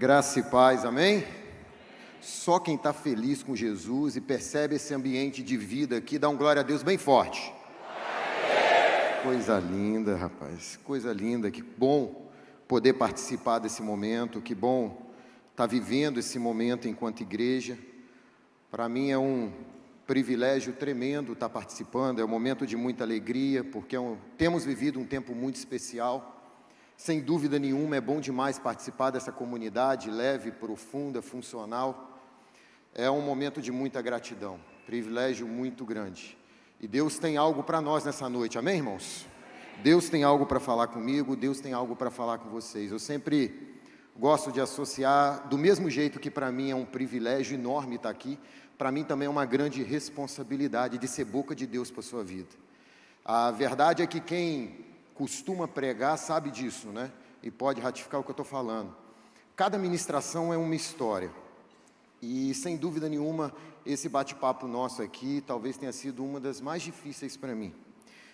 Graça e paz, amém? Só quem está feliz com Jesus e percebe esse ambiente de vida aqui, dá um glória a Deus bem forte. Coisa linda, rapaz, coisa linda, que bom poder participar desse momento, que bom estar tá vivendo esse momento enquanto igreja. Para mim é um privilégio tremendo estar tá participando, é um momento de muita alegria, porque é um, temos vivido um tempo muito especial. Sem dúvida nenhuma, é bom demais participar dessa comunidade leve, profunda, funcional. É um momento de muita gratidão, privilégio muito grande. E Deus tem algo para nós nessa noite, amém, irmãos? Deus tem algo para falar comigo, Deus tem algo para falar com vocês. Eu sempre gosto de associar, do mesmo jeito que para mim é um privilégio enorme estar aqui, para mim também é uma grande responsabilidade de ser boca de Deus para a sua vida. A verdade é que quem costuma pregar sabe disso, né? E pode ratificar o que eu estou falando. Cada ministração é uma história. E sem dúvida nenhuma, esse bate-papo nosso aqui talvez tenha sido uma das mais difíceis para mim.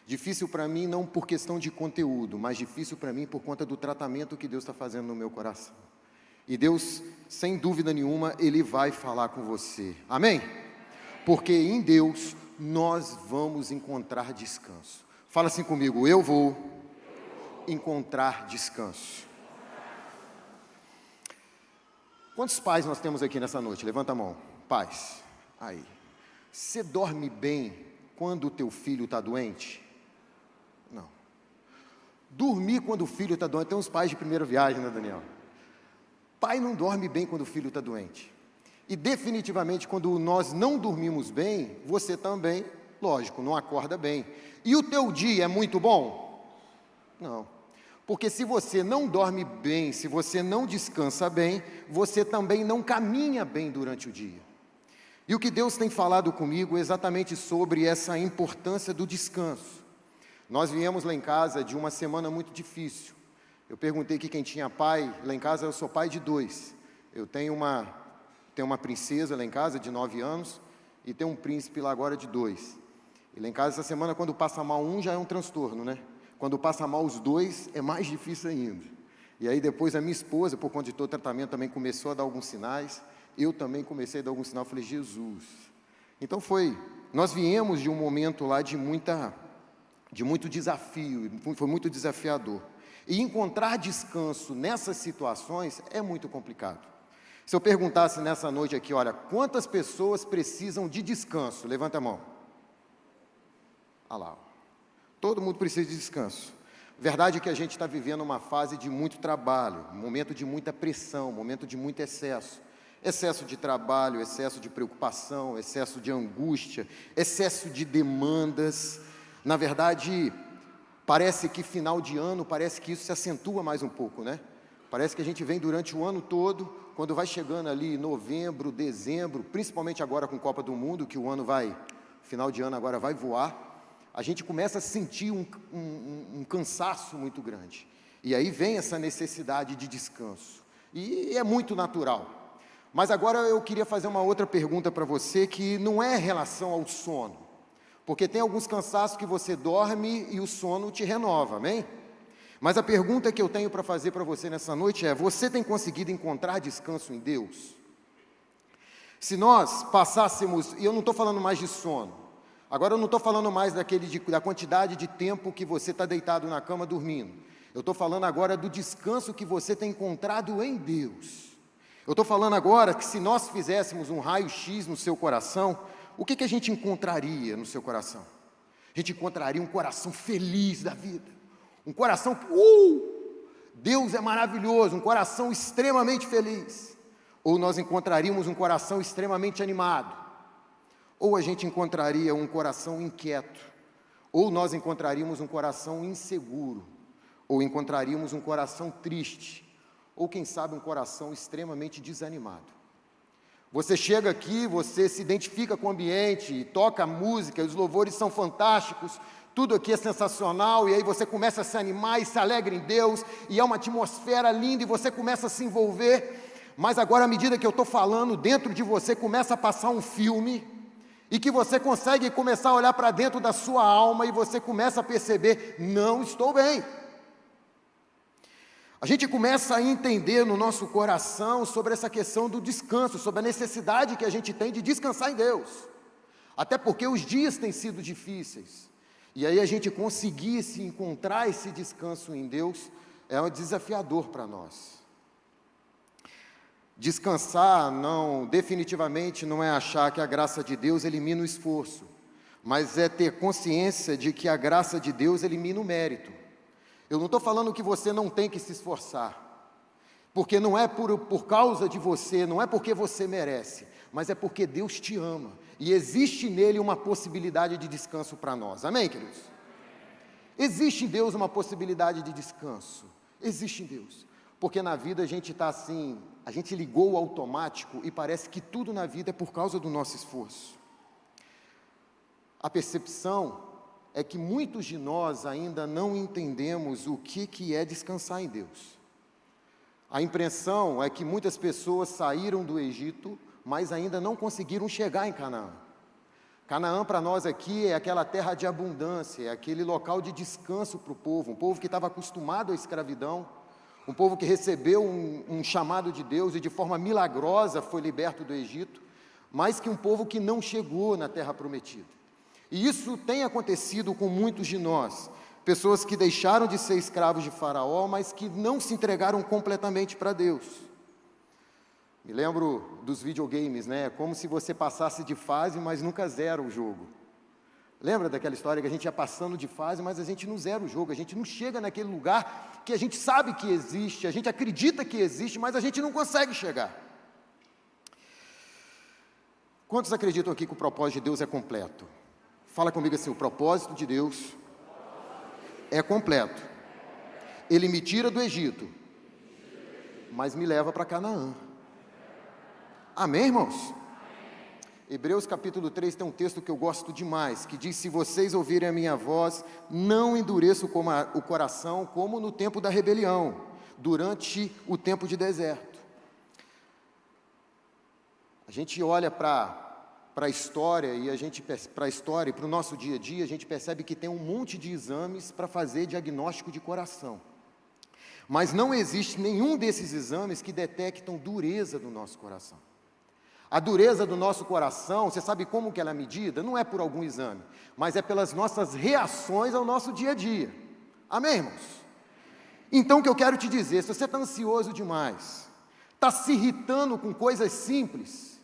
Difícil para mim não por questão de conteúdo, mas difícil para mim por conta do tratamento que Deus está fazendo no meu coração. E Deus, sem dúvida nenhuma, Ele vai falar com você. Amém? Porque em Deus nós vamos encontrar descanso. Fala assim comigo, eu vou encontrar descanso. Quantos pais nós temos aqui nessa noite? Levanta a mão. Pais. Aí. Você dorme bem quando o teu filho está doente? Não. Dormir quando o filho está doente. Tem uns pais de primeira viagem, né, Daniel? Pai não dorme bem quando o filho está doente. E definitivamente, quando nós não dormimos bem, você também, lógico, não acorda bem. E o teu dia é muito bom? Não. Porque se você não dorme bem, se você não descansa bem, você também não caminha bem durante o dia. E o que Deus tem falado comigo é exatamente sobre essa importância do descanso. Nós viemos lá em casa de uma semana muito difícil. Eu perguntei aqui quem tinha pai. Lá em casa eu sou pai de dois. Eu tenho uma, tenho uma princesa lá em casa de nove anos e tenho um príncipe lá agora de dois. E lá em casa essa semana, quando passa mal um, já é um transtorno, né? Quando passa mal os dois, é mais difícil ainda. E aí depois a minha esposa, por conta de todo o tratamento, também começou a dar alguns sinais. Eu também comecei a dar alguns sinais. Eu falei, Jesus. Então foi. Nós viemos de um momento lá de muita, de muito desafio. Foi muito desafiador. E encontrar descanso nessas situações é muito complicado. Se eu perguntasse nessa noite aqui, olha, quantas pessoas precisam de descanso? Levanta a mão. Olha lá. Todo mundo precisa de descanso. Verdade é que a gente está vivendo uma fase de muito trabalho, momento de muita pressão, momento de muito excesso. Excesso de trabalho, excesso de preocupação, excesso de angústia, excesso de demandas. Na verdade, parece que final de ano, parece que isso se acentua mais um pouco, né? Parece que a gente vem durante o ano todo, quando vai chegando ali novembro, dezembro, principalmente agora com Copa do Mundo, que o ano vai, final de ano agora vai voar, a gente começa a sentir um, um, um cansaço muito grande. E aí vem essa necessidade de descanso. E é muito natural. Mas agora eu queria fazer uma outra pergunta para você que não é em relação ao sono. Porque tem alguns cansaços que você dorme e o sono te renova, amém? Mas a pergunta que eu tenho para fazer para você nessa noite é: você tem conseguido encontrar descanso em Deus? Se nós passássemos, e eu não estou falando mais de sono, Agora eu não estou falando mais daquele de, da quantidade de tempo que você está deitado na cama dormindo. Eu estou falando agora do descanso que você tem encontrado em Deus. Eu estou falando agora que se nós fizéssemos um raio-x no seu coração, o que, que a gente encontraria no seu coração? A gente encontraria um coração feliz da vida. Um coração que, uh, Deus é maravilhoso, um coração extremamente feliz. Ou nós encontraríamos um coração extremamente animado ou a gente encontraria um coração inquieto, ou nós encontraríamos um coração inseguro, ou encontraríamos um coração triste, ou quem sabe um coração extremamente desanimado. Você chega aqui, você se identifica com o ambiente, toca música, os louvores são fantásticos, tudo aqui é sensacional, e aí você começa a se animar e se alegra em Deus, e é uma atmosfera linda, e você começa a se envolver, mas agora, à medida que eu estou falando, dentro de você começa a passar um filme, e que você consegue começar a olhar para dentro da sua alma e você começa a perceber: não estou bem. A gente começa a entender no nosso coração sobre essa questão do descanso, sobre a necessidade que a gente tem de descansar em Deus. Até porque os dias têm sido difíceis. E aí a gente conseguir se encontrar esse descanso em Deus é um desafiador para nós. Descansar não, definitivamente não é achar que a graça de Deus elimina o esforço, mas é ter consciência de que a graça de Deus elimina o mérito. Eu não estou falando que você não tem que se esforçar, porque não é por, por causa de você, não é porque você merece, mas é porque Deus te ama e existe nele uma possibilidade de descanso para nós. Amém, queridos? Existe em Deus uma possibilidade de descanso. Existe em Deus. Porque na vida a gente está assim, a gente ligou o automático e parece que tudo na vida é por causa do nosso esforço. A percepção é que muitos de nós ainda não entendemos o que, que é descansar em Deus. A impressão é que muitas pessoas saíram do Egito, mas ainda não conseguiram chegar em Canaã. Canaã para nós aqui é aquela terra de abundância, é aquele local de descanso para o povo, um povo que estava acostumado à escravidão, um povo que recebeu um, um, chamado de Deus e de forma milagrosa foi liberto do Egito, mas que um povo que não chegou na terra prometida. E isso tem acontecido com muitos de nós, pessoas que deixaram de ser escravos de Faraó, mas que não se entregaram completamente para Deus. Me lembro dos videogames, né? Como se você passasse de fase, mas nunca zera o jogo. Lembra daquela história que a gente ia passando de fase, mas a gente não zera o jogo, a gente não chega naquele lugar que a gente sabe que existe, a gente acredita que existe, mas a gente não consegue chegar. Quantos acreditam aqui que o propósito de Deus é completo? Fala comigo assim: o propósito de Deus é completo. Ele me tira do Egito, mas me leva para Canaã. Amém, irmãos? Hebreus capítulo 3 tem um texto que eu gosto demais, que diz: Se vocês ouvirem a minha voz, não endureçam o coração como no tempo da rebelião, durante o tempo de deserto. A gente olha para para a história e a gente para a história e para o nosso dia a dia, a gente percebe que tem um monte de exames para fazer diagnóstico de coração. Mas não existe nenhum desses exames que detectam dureza do nosso coração. A dureza do nosso coração, você sabe como que ela é medida? Não é por algum exame, mas é pelas nossas reações ao nosso dia a dia. Amém, irmãos? Então o que eu quero te dizer, se você está ansioso demais, está se irritando com coisas simples,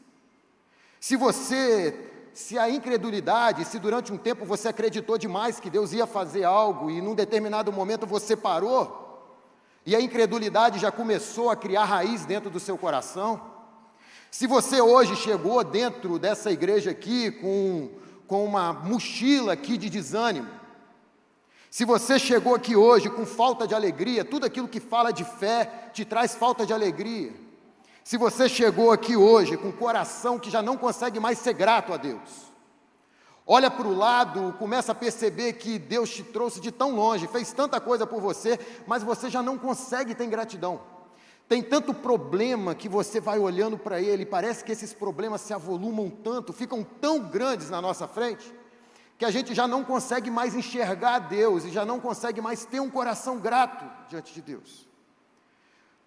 se você, se a incredulidade, se durante um tempo você acreditou demais que Deus ia fazer algo e num determinado momento você parou, e a incredulidade já começou a criar raiz dentro do seu coração, se você hoje chegou dentro dessa igreja aqui com, com uma mochila aqui de desânimo, se você chegou aqui hoje com falta de alegria, tudo aquilo que fala de fé te traz falta de alegria. Se você chegou aqui hoje com um coração que já não consegue mais ser grato a Deus, olha para o lado, começa a perceber que Deus te trouxe de tão longe, fez tanta coisa por você, mas você já não consegue ter gratidão. Tem tanto problema que você vai olhando para ele, parece que esses problemas se avolumam tanto, ficam tão grandes na nossa frente, que a gente já não consegue mais enxergar Deus e já não consegue mais ter um coração grato diante de Deus.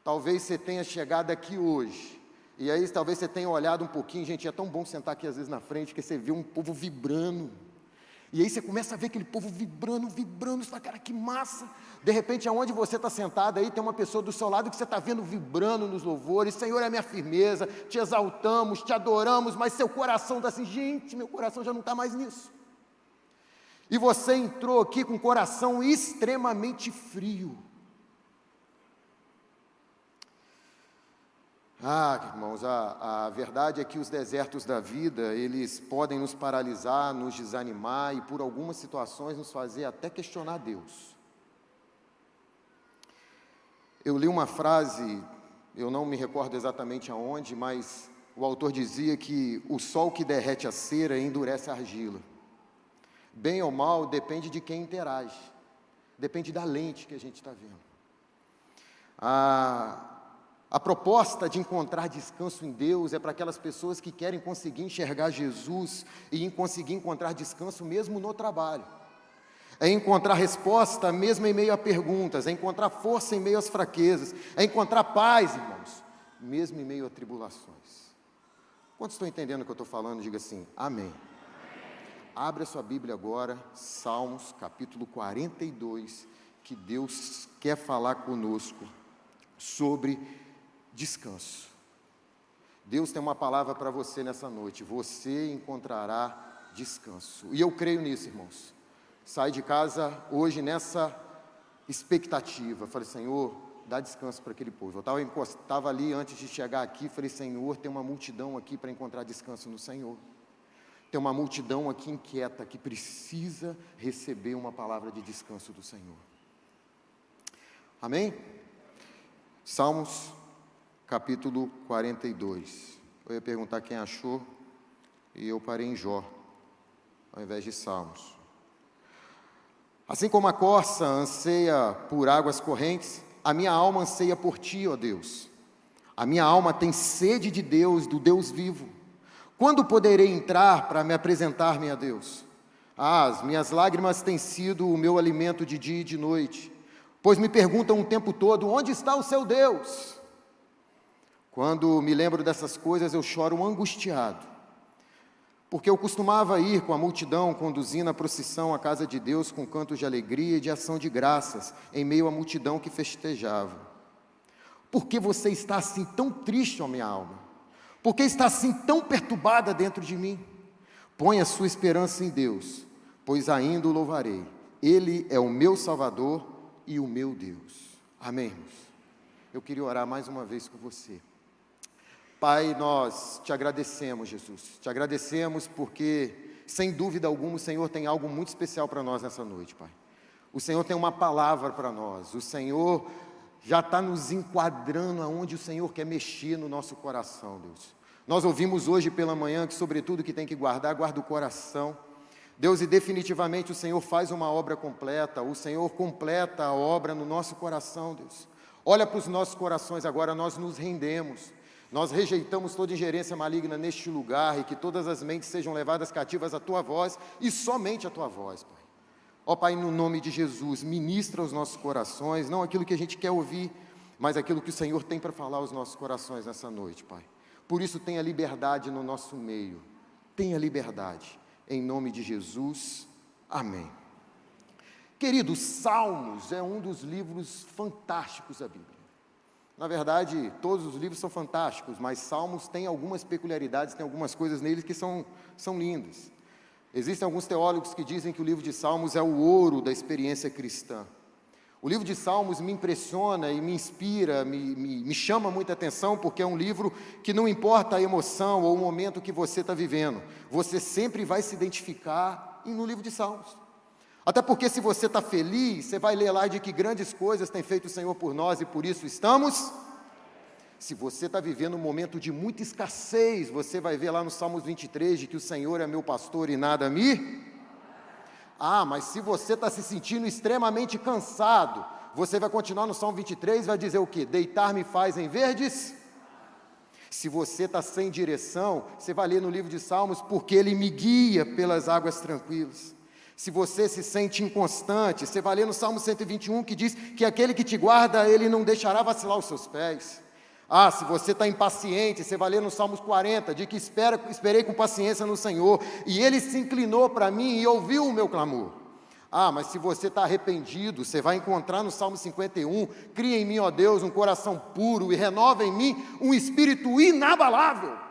Talvez você tenha chegado aqui hoje, e aí talvez você tenha olhado um pouquinho, gente, é tão bom sentar aqui às vezes na frente, que você vê um povo vibrando, e aí você começa a ver aquele povo vibrando, vibrando, você fala, cara, que massa. De repente, aonde você está sentado aí, tem uma pessoa do seu lado que você está vendo vibrando nos louvores, Senhor é minha firmeza, te exaltamos, te adoramos, mas seu coração está assim, gente, meu coração já não está mais nisso. E você entrou aqui com o coração extremamente frio. Ah, irmãos, a, a verdade é que os desertos da vida, eles podem nos paralisar, nos desanimar e por algumas situações nos fazer até questionar Deus. Eu li uma frase, eu não me recordo exatamente aonde, mas o autor dizia que o sol que derrete a cera endurece a argila. Bem ou mal, depende de quem interage, depende da lente que a gente está vendo. Ah, a proposta de encontrar descanso em Deus é para aquelas pessoas que querem conseguir enxergar Jesus e conseguir encontrar descanso mesmo no trabalho. é encontrar resposta mesmo em meio a perguntas, é encontrar força em meio às fraquezas, é encontrar paz, irmãos, mesmo em meio a tribulações. Quantos estão entendendo o que eu estou falando? Diga assim, amém. Abra sua Bíblia agora, Salmos capítulo 42, que Deus quer falar conosco sobre descanso. Deus tem uma palavra para você nessa noite, você encontrará descanso. E eu creio nisso, irmãos. Sai de casa hoje nessa expectativa. Falei, Senhor, dá descanso para aquele povo. Eu estava ali antes de chegar aqui, falei, Senhor, tem uma multidão aqui para encontrar descanso no Senhor. Tem uma multidão aqui inquieta que precisa receber uma palavra de descanso do Senhor. Amém? Salmos, capítulo 42. Eu ia perguntar quem achou, e eu parei em Jó, ao invés de Salmos. Assim como a corça anseia por águas correntes, a minha alma anseia por ti, ó Deus. A minha alma tem sede de Deus, do Deus vivo. Quando poderei entrar para me apresentar-me a Deus? Ah, as minhas lágrimas têm sido o meu alimento de dia e de noite, pois me perguntam o tempo todo: onde está o seu Deus? Quando me lembro dessas coisas, eu choro angustiado porque eu costumava ir com a multidão conduzindo a procissão à casa de Deus com cantos de alegria e de ação de graças, em meio à multidão que festejava. Por que você está assim tão triste, ó minha alma? Por que está assim tão perturbada dentro de mim? Põe a sua esperança em Deus, pois ainda o louvarei. Ele é o meu Salvador e o meu Deus. Amém, irmãos? Eu queria orar mais uma vez com você. Pai, nós te agradecemos, Jesus. Te agradecemos porque, sem dúvida alguma, o Senhor tem algo muito especial para nós nessa noite, Pai. O Senhor tem uma palavra para nós. O Senhor já está nos enquadrando aonde o Senhor quer mexer no nosso coração, Deus. Nós ouvimos hoje pela manhã que, sobretudo, que tem que guardar, guarda o coração. Deus, e definitivamente o Senhor faz uma obra completa, o Senhor completa a obra no nosso coração, Deus. Olha para os nossos corações agora, nós nos rendemos. Nós rejeitamos toda ingerência maligna neste lugar e que todas as mentes sejam levadas cativas à tua voz e somente à tua voz, Pai. Ó Pai, no nome de Jesus, ministra os nossos corações, não aquilo que a gente quer ouvir, mas aquilo que o Senhor tem para falar aos nossos corações nessa noite, Pai. Por isso, tenha liberdade no nosso meio, tenha liberdade, em nome de Jesus, amém. Queridos, Salmos é um dos livros fantásticos da Bíblia. Na verdade, todos os livros são fantásticos, mas Salmos tem algumas peculiaridades, tem algumas coisas neles que são, são lindas. Existem alguns teólogos que dizem que o livro de Salmos é o ouro da experiência cristã. O livro de Salmos me impressiona e me inspira, me, me, me chama muita atenção, porque é um livro que não importa a emoção ou o momento que você está vivendo, você sempre vai se identificar no livro de Salmos. Até porque se você está feliz, você vai ler lá de que grandes coisas tem feito o Senhor por nós e por isso estamos. Se você está vivendo um momento de muita escassez, você vai ver lá no Salmos 23 de que o Senhor é meu pastor e nada me. Ah, mas se você está se sentindo extremamente cansado, você vai continuar no Salmo 23 e vai dizer o que? Deitar-me faz em verdes. Se você está sem direção, você vai ler no livro de Salmos, porque ele me guia pelas águas tranquilas. Se você se sente inconstante, você vai ler no Salmo 121 que diz que aquele que te guarda, ele não deixará vacilar os seus pés. Ah, se você está impaciente, você vai ler no Salmos 40, de que espera, esperei com paciência no Senhor, e ele se inclinou para mim e ouviu o meu clamor. Ah, mas se você está arrependido, você vai encontrar no Salmo 51, cria em mim, ó Deus, um coração puro e renova em mim um espírito inabalável.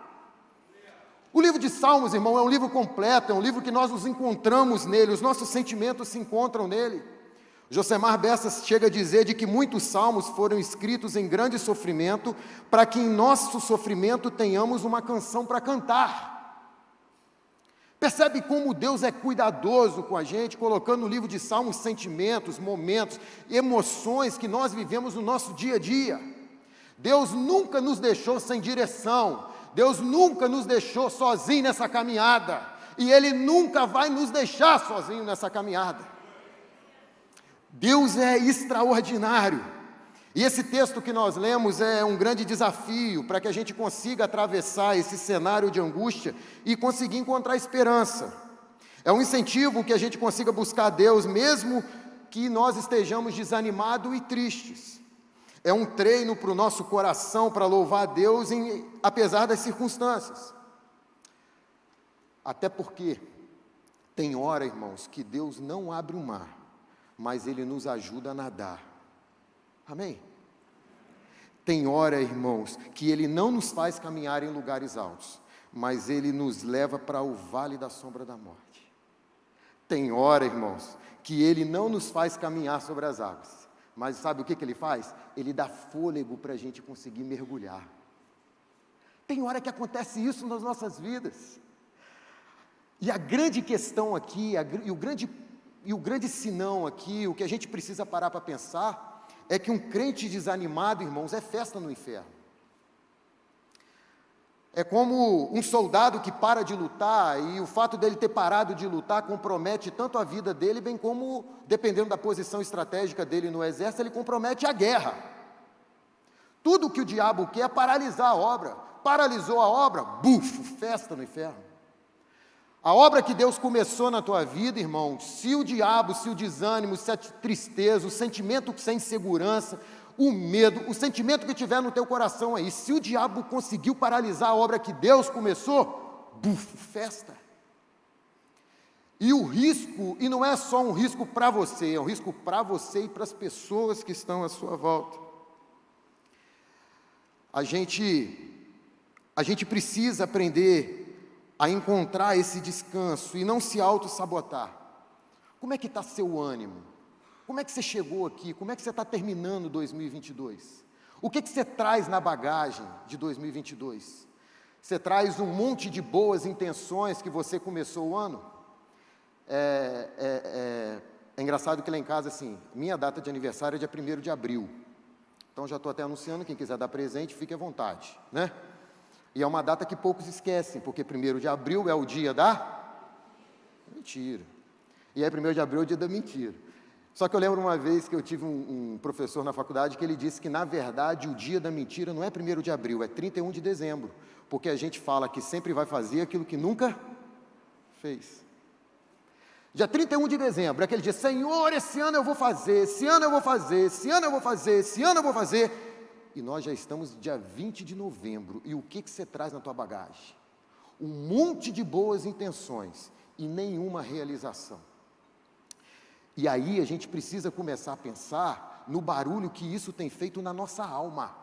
O livro de Salmos, irmão, é um livro completo, é um livro que nós nos encontramos nele, os nossos sentimentos se encontram nele. Josemar Bessas chega a dizer de que muitos salmos foram escritos em grande sofrimento, para que em nosso sofrimento tenhamos uma canção para cantar. Percebe como Deus é cuidadoso com a gente, colocando no livro de Salmos sentimentos, momentos, emoções que nós vivemos no nosso dia a dia. Deus nunca nos deixou sem direção, Deus nunca nos deixou sozinhos nessa caminhada, e Ele nunca vai nos deixar sozinhos nessa caminhada. Deus é extraordinário, e esse texto que nós lemos é um grande desafio para que a gente consiga atravessar esse cenário de angústia e conseguir encontrar esperança. É um incentivo que a gente consiga buscar Deus, mesmo que nós estejamos desanimados e tristes. É um treino para o nosso coração para louvar a Deus, em, apesar das circunstâncias. Até porque tem hora, irmãos, que Deus não abre o mar, mas Ele nos ajuda a nadar. Amém? Tem hora, irmãos, que Ele não nos faz caminhar em lugares altos, mas Ele nos leva para o vale da sombra da morte. Tem hora, irmãos, que Ele não nos faz caminhar sobre as águas, mas sabe o que, que Ele faz? Ele dá fôlego para a gente conseguir mergulhar. Tem hora que acontece isso nas nossas vidas. E a grande questão aqui, a, e, o grande, e o grande sinão aqui, o que a gente precisa parar para pensar, é que um crente desanimado, irmãos, é festa no inferno. É como um soldado que para de lutar e o fato dele ter parado de lutar compromete tanto a vida dele, bem como, dependendo da posição estratégica dele no exército, ele compromete a guerra. Tudo que o diabo quer é paralisar a obra. Paralisou a obra, bufo, festa no inferno. A obra que Deus começou na tua vida, irmão, se o diabo, se o desânimo, se a tristeza, o sentimento sem segurança, o medo, o sentimento que tiver no teu coração aí, se o diabo conseguiu paralisar a obra que Deus começou, buf, festa. E o risco, e não é só um risco para você, é um risco para você e para as pessoas que estão à sua volta. A gente a gente precisa aprender a encontrar esse descanso e não se auto-sabotar. Como é que está seu ânimo? Como é que você chegou aqui? Como é que você está terminando 2022? O que, que você traz na bagagem de 2022? Você traz um monte de boas intenções que você começou o ano? É, é, é, é engraçado que lá em casa, assim, minha data de aniversário é dia 1 de abril. Então já estou até anunciando, quem quiser dar presente, fique à vontade, né? E é uma data que poucos esquecem, porque 1 de abril é o dia da mentira. E aí 1 de abril é o dia da mentira. Só que eu lembro uma vez que eu tive um, um, professor na faculdade que ele disse que, na verdade, o dia da mentira não é 1 de abril, é 31 de dezembro. Porque a gente fala que sempre vai fazer aquilo que nunca fez. Dia 31 de dezembro, é aquele dia, Senhor, esse ano eu vou fazer, esse ano eu vou fazer, esse ano eu vou fazer, esse ano eu vou fazer e nós já estamos dia 20 de novembro. E o que, que você traz na tua bagagem? Um monte de boas intenções e nenhuma realização. E aí a gente precisa começar a pensar no barulho que isso tem feito na nossa alma.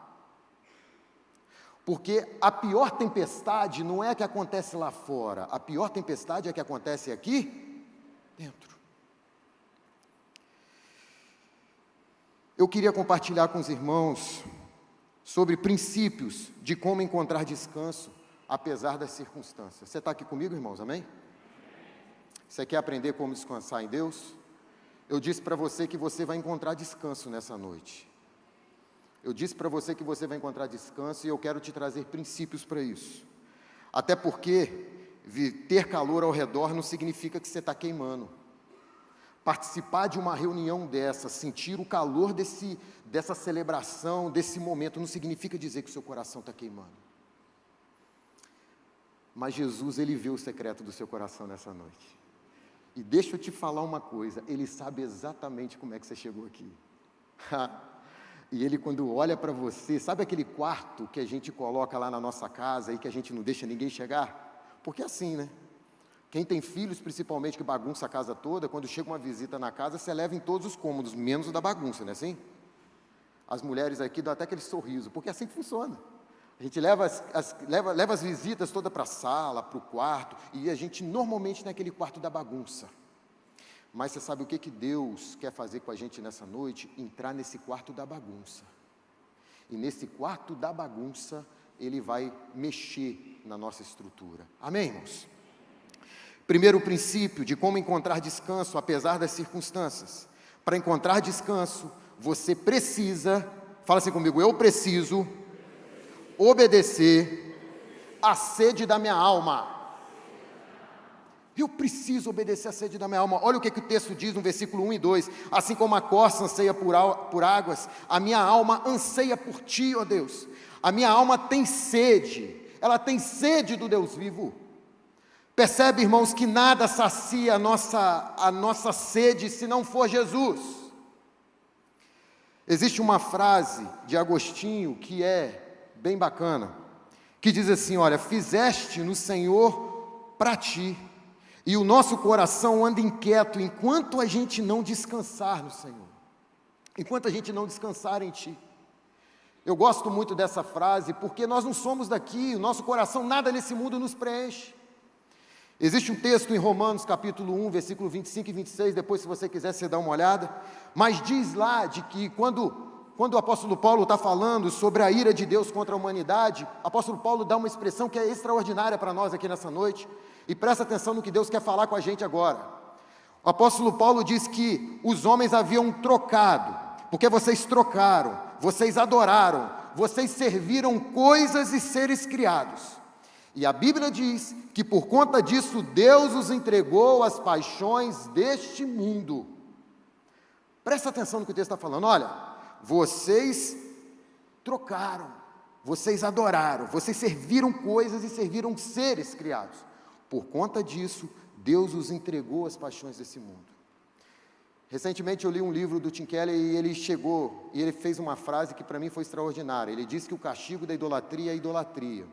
Porque a pior tempestade não é a que acontece lá fora, a pior tempestade é a que acontece aqui dentro. Eu queria compartilhar com os irmãos sobre princípios de como encontrar descanso apesar das circunstâncias. Você está aqui comigo, irmãos? Amém? Você quer aprender como descansar em Deus? Eu disse para você que você vai encontrar descanso nessa noite. Eu disse para você que você vai encontrar descanso e eu quero te trazer princípios para isso. Até porque ter calor ao redor não significa que você está queimando. Participar de uma reunião dessa, sentir o calor desse, dessa celebração, desse momento, não significa dizer que o seu coração está queimando. Mas Jesus, Ele vê o secreto do seu coração nessa noite. E deixa eu te falar uma coisa, Ele sabe exatamente como é que você chegou aqui. e Ele, quando olha para você, sabe aquele quarto que a gente coloca lá na nossa casa e que a gente não deixa ninguém chegar? Porque é assim, né? Quem tem filhos, principalmente, que bagunça a casa toda, quando chega uma visita na casa, você leva em todos os cômodos, menos o da bagunça, não é assim? As mulheres aqui dão até aquele sorriso, porque é assim que funciona. A gente leva as, as leva, leva as visitas toda para a sala, para o quarto, e a gente normalmente naquele quarto da bagunça. Mas você sabe o que, que Deus quer fazer com a gente nessa noite? Entrar nesse quarto da bagunça. E nesse quarto da bagunça, Ele vai mexer na nossa estrutura. Amém, irmãos? Primeiro princípio de como encontrar descanso apesar das circunstâncias. Para encontrar descanso, você precisa, fala assim comigo, eu preciso obedecer à sede da minha alma. Eu preciso obedecer à sede da minha alma. Olha o que, que o texto diz no versículo 1 e 2. Assim como a corça anseia por, por águas, a minha alma anseia por ti, ó Deus. A minha alma tem sede, ela tem sede do Deus vivo. Percebe, irmãos, que nada sacia a nossa, a nossa sede se não for Jesus. Existe uma frase de Agostinho que é bem bacana, que diz assim: Olha, fizeste no Senhor para ti, e o nosso coração anda inquieto enquanto a gente não descansar no Senhor, enquanto a gente não descansar em Ti. Eu gosto muito dessa frase porque nós não somos daqui, o nosso coração nada nesse mundo nos preenche. Existe um texto em Romanos capítulo 1, versículo 25 e 26, depois se você quiser você dá uma olhada, mas diz lá de que quando, quando o apóstolo Paulo está falando sobre a ira de Deus contra a humanidade, o apóstolo Paulo dá uma expressão que é extraordinária para nós aqui nessa noite, e presta atenção no que Deus quer falar com a gente agora. O apóstolo Paulo diz que os homens haviam trocado, porque vocês trocaram, vocês adoraram, vocês serviram coisas e seres criados. E a Bíblia diz que por conta disso Deus os entregou às paixões deste mundo. Presta atenção no que o texto está falando. Olha, vocês trocaram, vocês adoraram, vocês serviram coisas e serviram seres criados. Por conta disso, Deus os entregou às paixões desse mundo. Recentemente eu li um livro do Tim Keller e ele chegou e ele fez uma frase que para mim foi extraordinária. Ele disse que o castigo da idolatria é idolatria,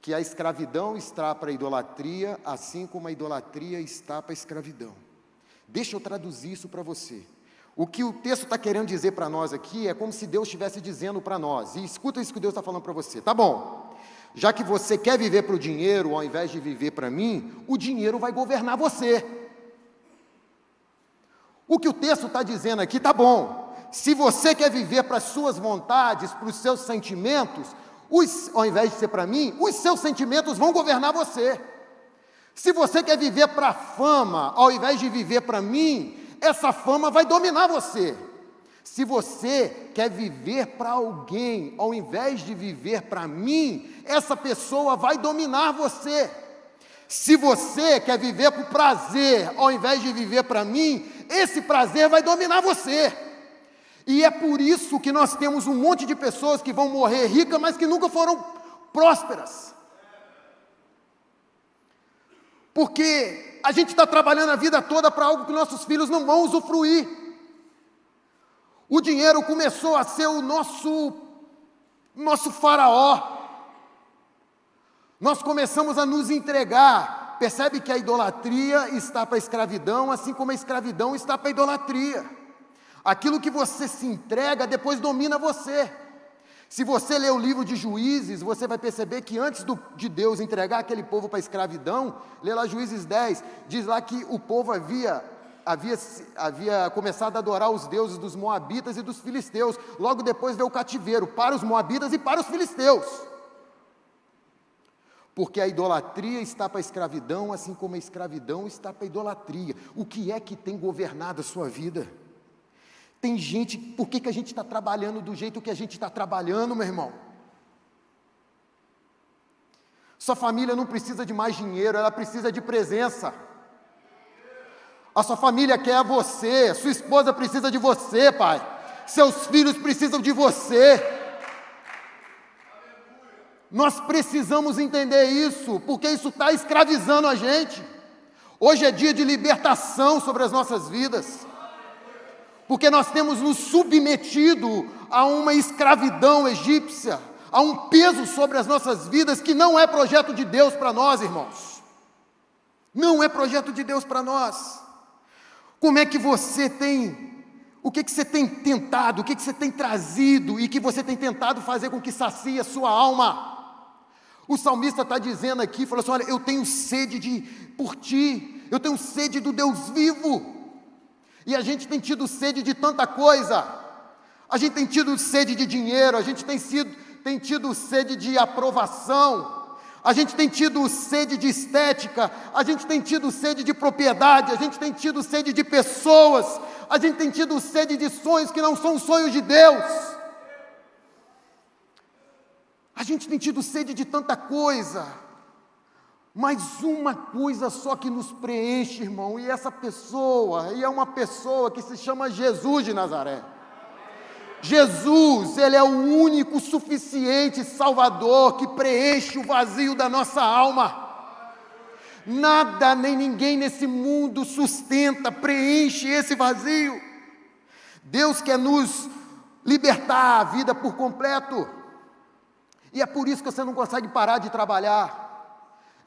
que a escravidão está para a idolatria, assim como a idolatria está para a escravidão. Deixa eu traduzir isso para você. O que o texto está querendo dizer para nós aqui é como se Deus estivesse dizendo para nós, e escuta isso que Deus está falando para você, tá bom? Já que você quer viver para o dinheiro ao invés de viver para mim, o dinheiro vai governar você. O que o texto está dizendo aqui está bom. Se você quer viver para as suas vontades, para os seus sentimentos, os, ao invés de ser para mim, os seus sentimentos vão governar você. Se você quer viver para a fama, ao invés de viver para mim, essa fama vai dominar você. Se você quer viver para alguém, ao invés de viver para mim, essa pessoa vai dominar você. Se você quer viver para o prazer, ao invés de viver para mim, esse prazer vai dominar você. E é por isso que nós temos um monte de pessoas que vão morrer ricas, mas que nunca foram prósperas. Porque a gente está trabalhando a vida toda para algo que nossos filhos não vão usufruir. O dinheiro começou a ser o nosso, nosso faraó. Nós começamos a nos entregar percebe que a idolatria está para a escravidão, assim como a escravidão está para a idolatria. Aquilo que você se entrega depois domina você. Se você ler o livro de Juízes, você vai perceber que antes do, de Deus entregar aquele povo para a escravidão, lê lá Juízes 10, diz lá que o povo havia, havia, havia começado a adorar os deuses dos Moabitas e dos filisteus. Logo depois veio o cativeiro para os Moabitas e para os filisteus. Porque a idolatria está para a escravidão, assim como a escravidão está para a idolatria. O que é que tem governado a sua vida? Tem gente, por que, que a gente está trabalhando do jeito que a gente está trabalhando, meu irmão? Sua família não precisa de mais dinheiro, ela precisa de presença. A sua família quer você, sua esposa precisa de você, pai. Seus filhos precisam de você. Nós precisamos entender isso, porque isso está escravizando a gente. Hoje é dia de libertação sobre as nossas vidas, porque nós temos nos submetido a uma escravidão egípcia, a um peso sobre as nossas vidas que não é projeto de Deus para nós, irmãos. Não é projeto de Deus para nós. Como é que você tem o que, que você tem tentado, o que, que você tem trazido e que você tem tentado fazer com que sacie a sua alma? O salmista está dizendo aqui, falou assim: olha, eu tenho sede de por ti, eu tenho sede do Deus vivo. E a gente tem tido sede de tanta coisa. A gente tem tido sede de dinheiro, a gente tem, sido, tem tido sede de aprovação, a gente tem tido sede de estética, a gente tem tido sede de propriedade, a gente tem tido sede de pessoas, a gente tem tido sede de sonhos que não são sonhos de Deus. A gente tem tido sede de tanta coisa, mas uma coisa só que nos preenche, irmão, e essa pessoa, e é uma pessoa que se chama Jesus de Nazaré. Jesus, Ele é o único suficiente Salvador que preenche o vazio da nossa alma. Nada nem ninguém nesse mundo sustenta, preenche esse vazio. Deus quer nos libertar a vida por completo. E é por isso que você não consegue parar de trabalhar.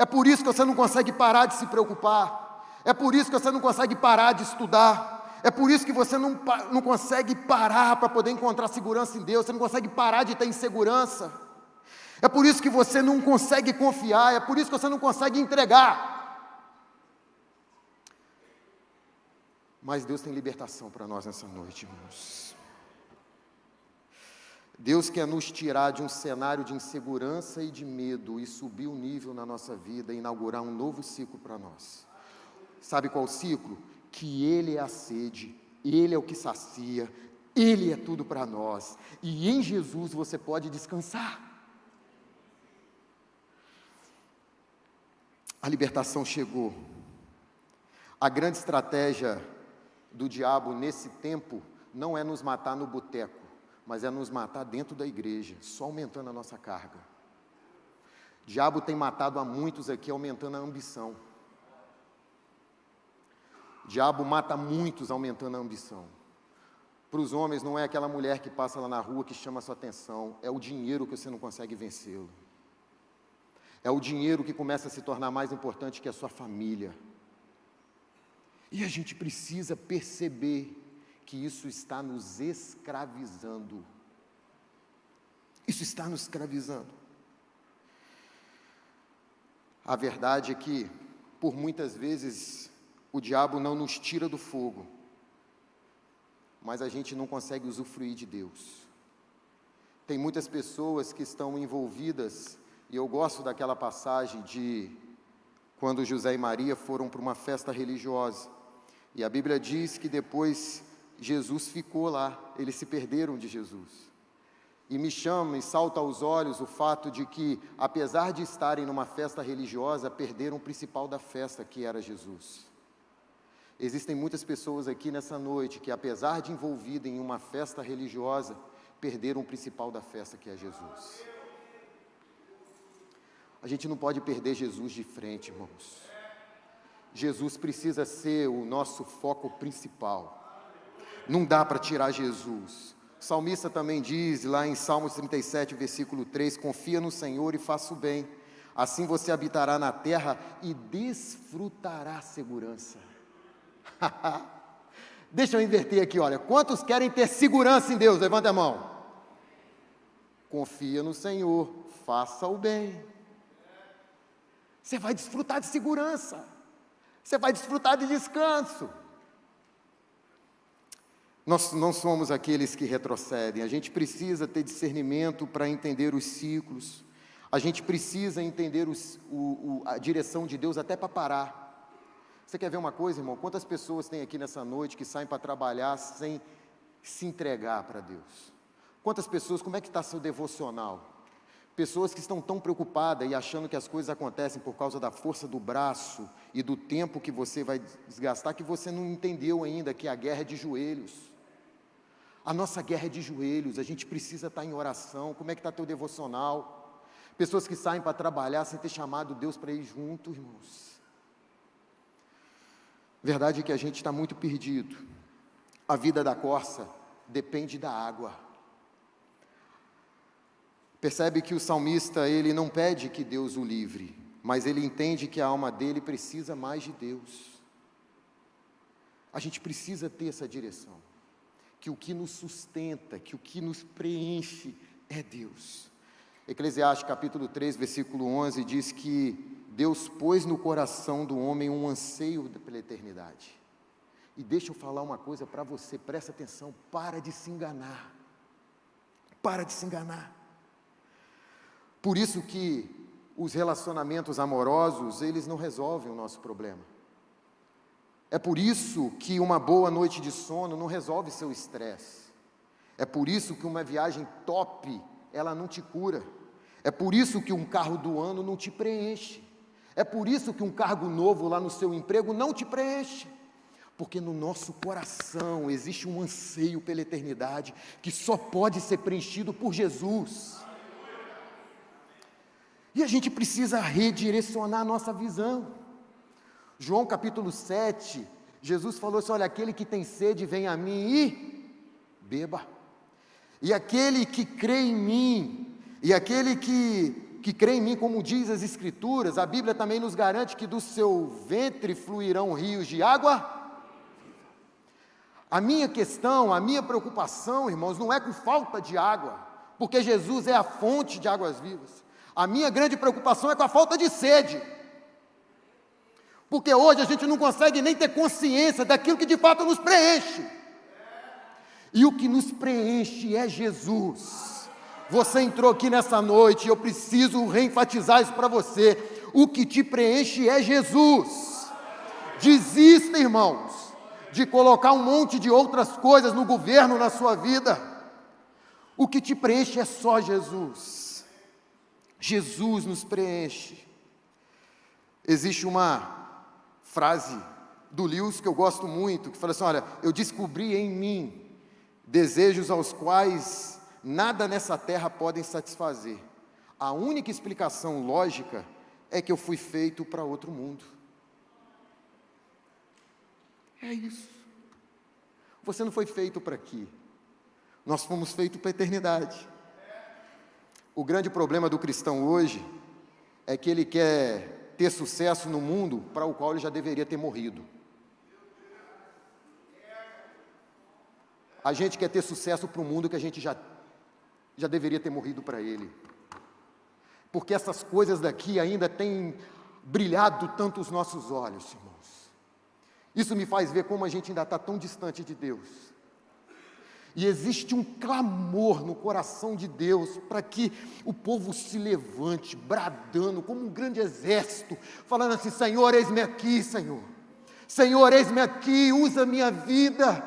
É por isso que você não consegue parar de se preocupar. É por isso que você não consegue parar de estudar. É por isso que você não, não consegue parar para poder encontrar segurança em Deus. Você não consegue parar de ter insegurança. É por isso que você não consegue confiar. É por isso que você não consegue entregar. Mas Deus tem libertação para nós nessa noite, irmãos. Deus quer nos tirar de um cenário de insegurança e de medo e subir o um nível na nossa vida e inaugurar um novo ciclo para nós. Sabe qual ciclo? Que Ele é a sede, Ele é o que sacia, Ele é tudo para nós. E em Jesus você pode descansar. A libertação chegou. A grande estratégia do diabo nesse tempo não é nos matar no boteco, mas é nos matar dentro da igreja, só aumentando a nossa carga. O diabo tem matado a muitos aqui, aumentando a ambição. O diabo mata muitos, aumentando a ambição. Para os homens, não é aquela mulher que passa lá na rua que chama a sua atenção, é o dinheiro que você não consegue vencê-lo. É o dinheiro que começa a se tornar mais importante que a sua família. E a gente precisa perceber que isso está nos escravizando. Isso está nos escravizando. A verdade é que, por muitas vezes, o diabo não nos tira do fogo, mas a gente não consegue usufruir de Deus. Tem muitas pessoas que estão envolvidas, e eu gosto daquela passagem de quando José e Maria foram para uma festa religiosa. E a Bíblia diz que depois Jesus ficou lá, eles se perderam de Jesus. E me chama e salta aos olhos o fato de que, apesar de estarem numa festa religiosa, perderam o principal da festa, que era Jesus. Existem muitas pessoas aqui nessa noite que, apesar de envolvidas em uma festa religiosa, perderam o principal da festa, que é Jesus. A gente não pode perder Jesus de frente, irmãos. Jesus precisa ser o nosso foco principal. Não dá para tirar Jesus. O salmista também diz lá em Salmos 37, versículo 3: Confia no Senhor e faça o bem, assim você habitará na terra e desfrutará segurança. Deixa eu inverter aqui, olha. Quantos querem ter segurança em Deus? Levanta a mão. Confia no Senhor, faça o bem. Você vai desfrutar de segurança. Você vai desfrutar de descanso. Nós não somos aqueles que retrocedem, a gente precisa ter discernimento para entender os ciclos, a gente precisa entender os, o, o, a direção de Deus até para parar. Você quer ver uma coisa, irmão? Quantas pessoas tem aqui nessa noite que saem para trabalhar sem se entregar para Deus? Quantas pessoas, como é que está seu devocional? Pessoas que estão tão preocupadas e achando que as coisas acontecem por causa da força do braço e do tempo que você vai desgastar, que você não entendeu ainda que a guerra é de joelhos. A nossa guerra é de joelhos, a gente precisa estar em oração. Como é que está teu devocional? Pessoas que saem para trabalhar sem ter chamado Deus para ir junto, irmãos. Verdade é que a gente está muito perdido. A vida da corça depende da água. Percebe que o salmista, ele não pede que Deus o livre, mas ele entende que a alma dele precisa mais de Deus. A gente precisa ter essa direção, que o que nos sustenta, que o que nos preenche é Deus. Eclesiastes capítulo 3, versículo 11 diz que Deus pôs no coração do homem um anseio pela eternidade. E deixa eu falar uma coisa para você, presta atenção, para de se enganar. Para de se enganar. Por isso que os relacionamentos amorosos, eles não resolvem o nosso problema. É por isso que uma boa noite de sono não resolve seu estresse. É por isso que uma viagem top, ela não te cura. É por isso que um carro do ano não te preenche. É por isso que um cargo novo lá no seu emprego não te preenche. Porque no nosso coração existe um anseio pela eternidade que só pode ser preenchido por Jesus. E a gente precisa redirecionar a nossa visão. João capítulo 7, Jesus falou assim: Olha, aquele que tem sede, vem a mim e beba. E aquele que crê em mim, e aquele que, que crê em mim, como diz as Escrituras, a Bíblia também nos garante que do seu ventre fluirão rios de água. A minha questão, a minha preocupação, irmãos, não é com falta de água, porque Jesus é a fonte de águas vivas. A minha grande preocupação é com a falta de sede. Porque hoje a gente não consegue nem ter consciência daquilo que de fato nos preenche. E o que nos preenche é Jesus. Você entrou aqui nessa noite eu preciso reenfatizar isso para você. O que te preenche é Jesus. Desista, irmãos, de colocar um monte de outras coisas no governo na sua vida. O que te preenche é só Jesus. Jesus nos preenche. Existe uma frase do Lewis que eu gosto muito, que fala assim: Olha, eu descobri em mim desejos aos quais nada nessa terra podem satisfazer. A única explicação lógica é que eu fui feito para outro mundo. É isso. Você não foi feito para aqui. Nós fomos feitos para a eternidade. O grande problema do cristão hoje é que ele quer ter sucesso no mundo para o qual ele já deveria ter morrido. A gente quer ter sucesso para o mundo que a gente já, já deveria ter morrido para ele. Porque essas coisas daqui ainda têm brilhado tanto os nossos olhos, irmãos. Isso me faz ver como a gente ainda está tão distante de Deus. E existe um clamor no coração de Deus para que o povo se levante, bradando como um grande exército, falando assim: Senhor, eis-me aqui, Senhor. Senhor, eis-me aqui, usa minha vida.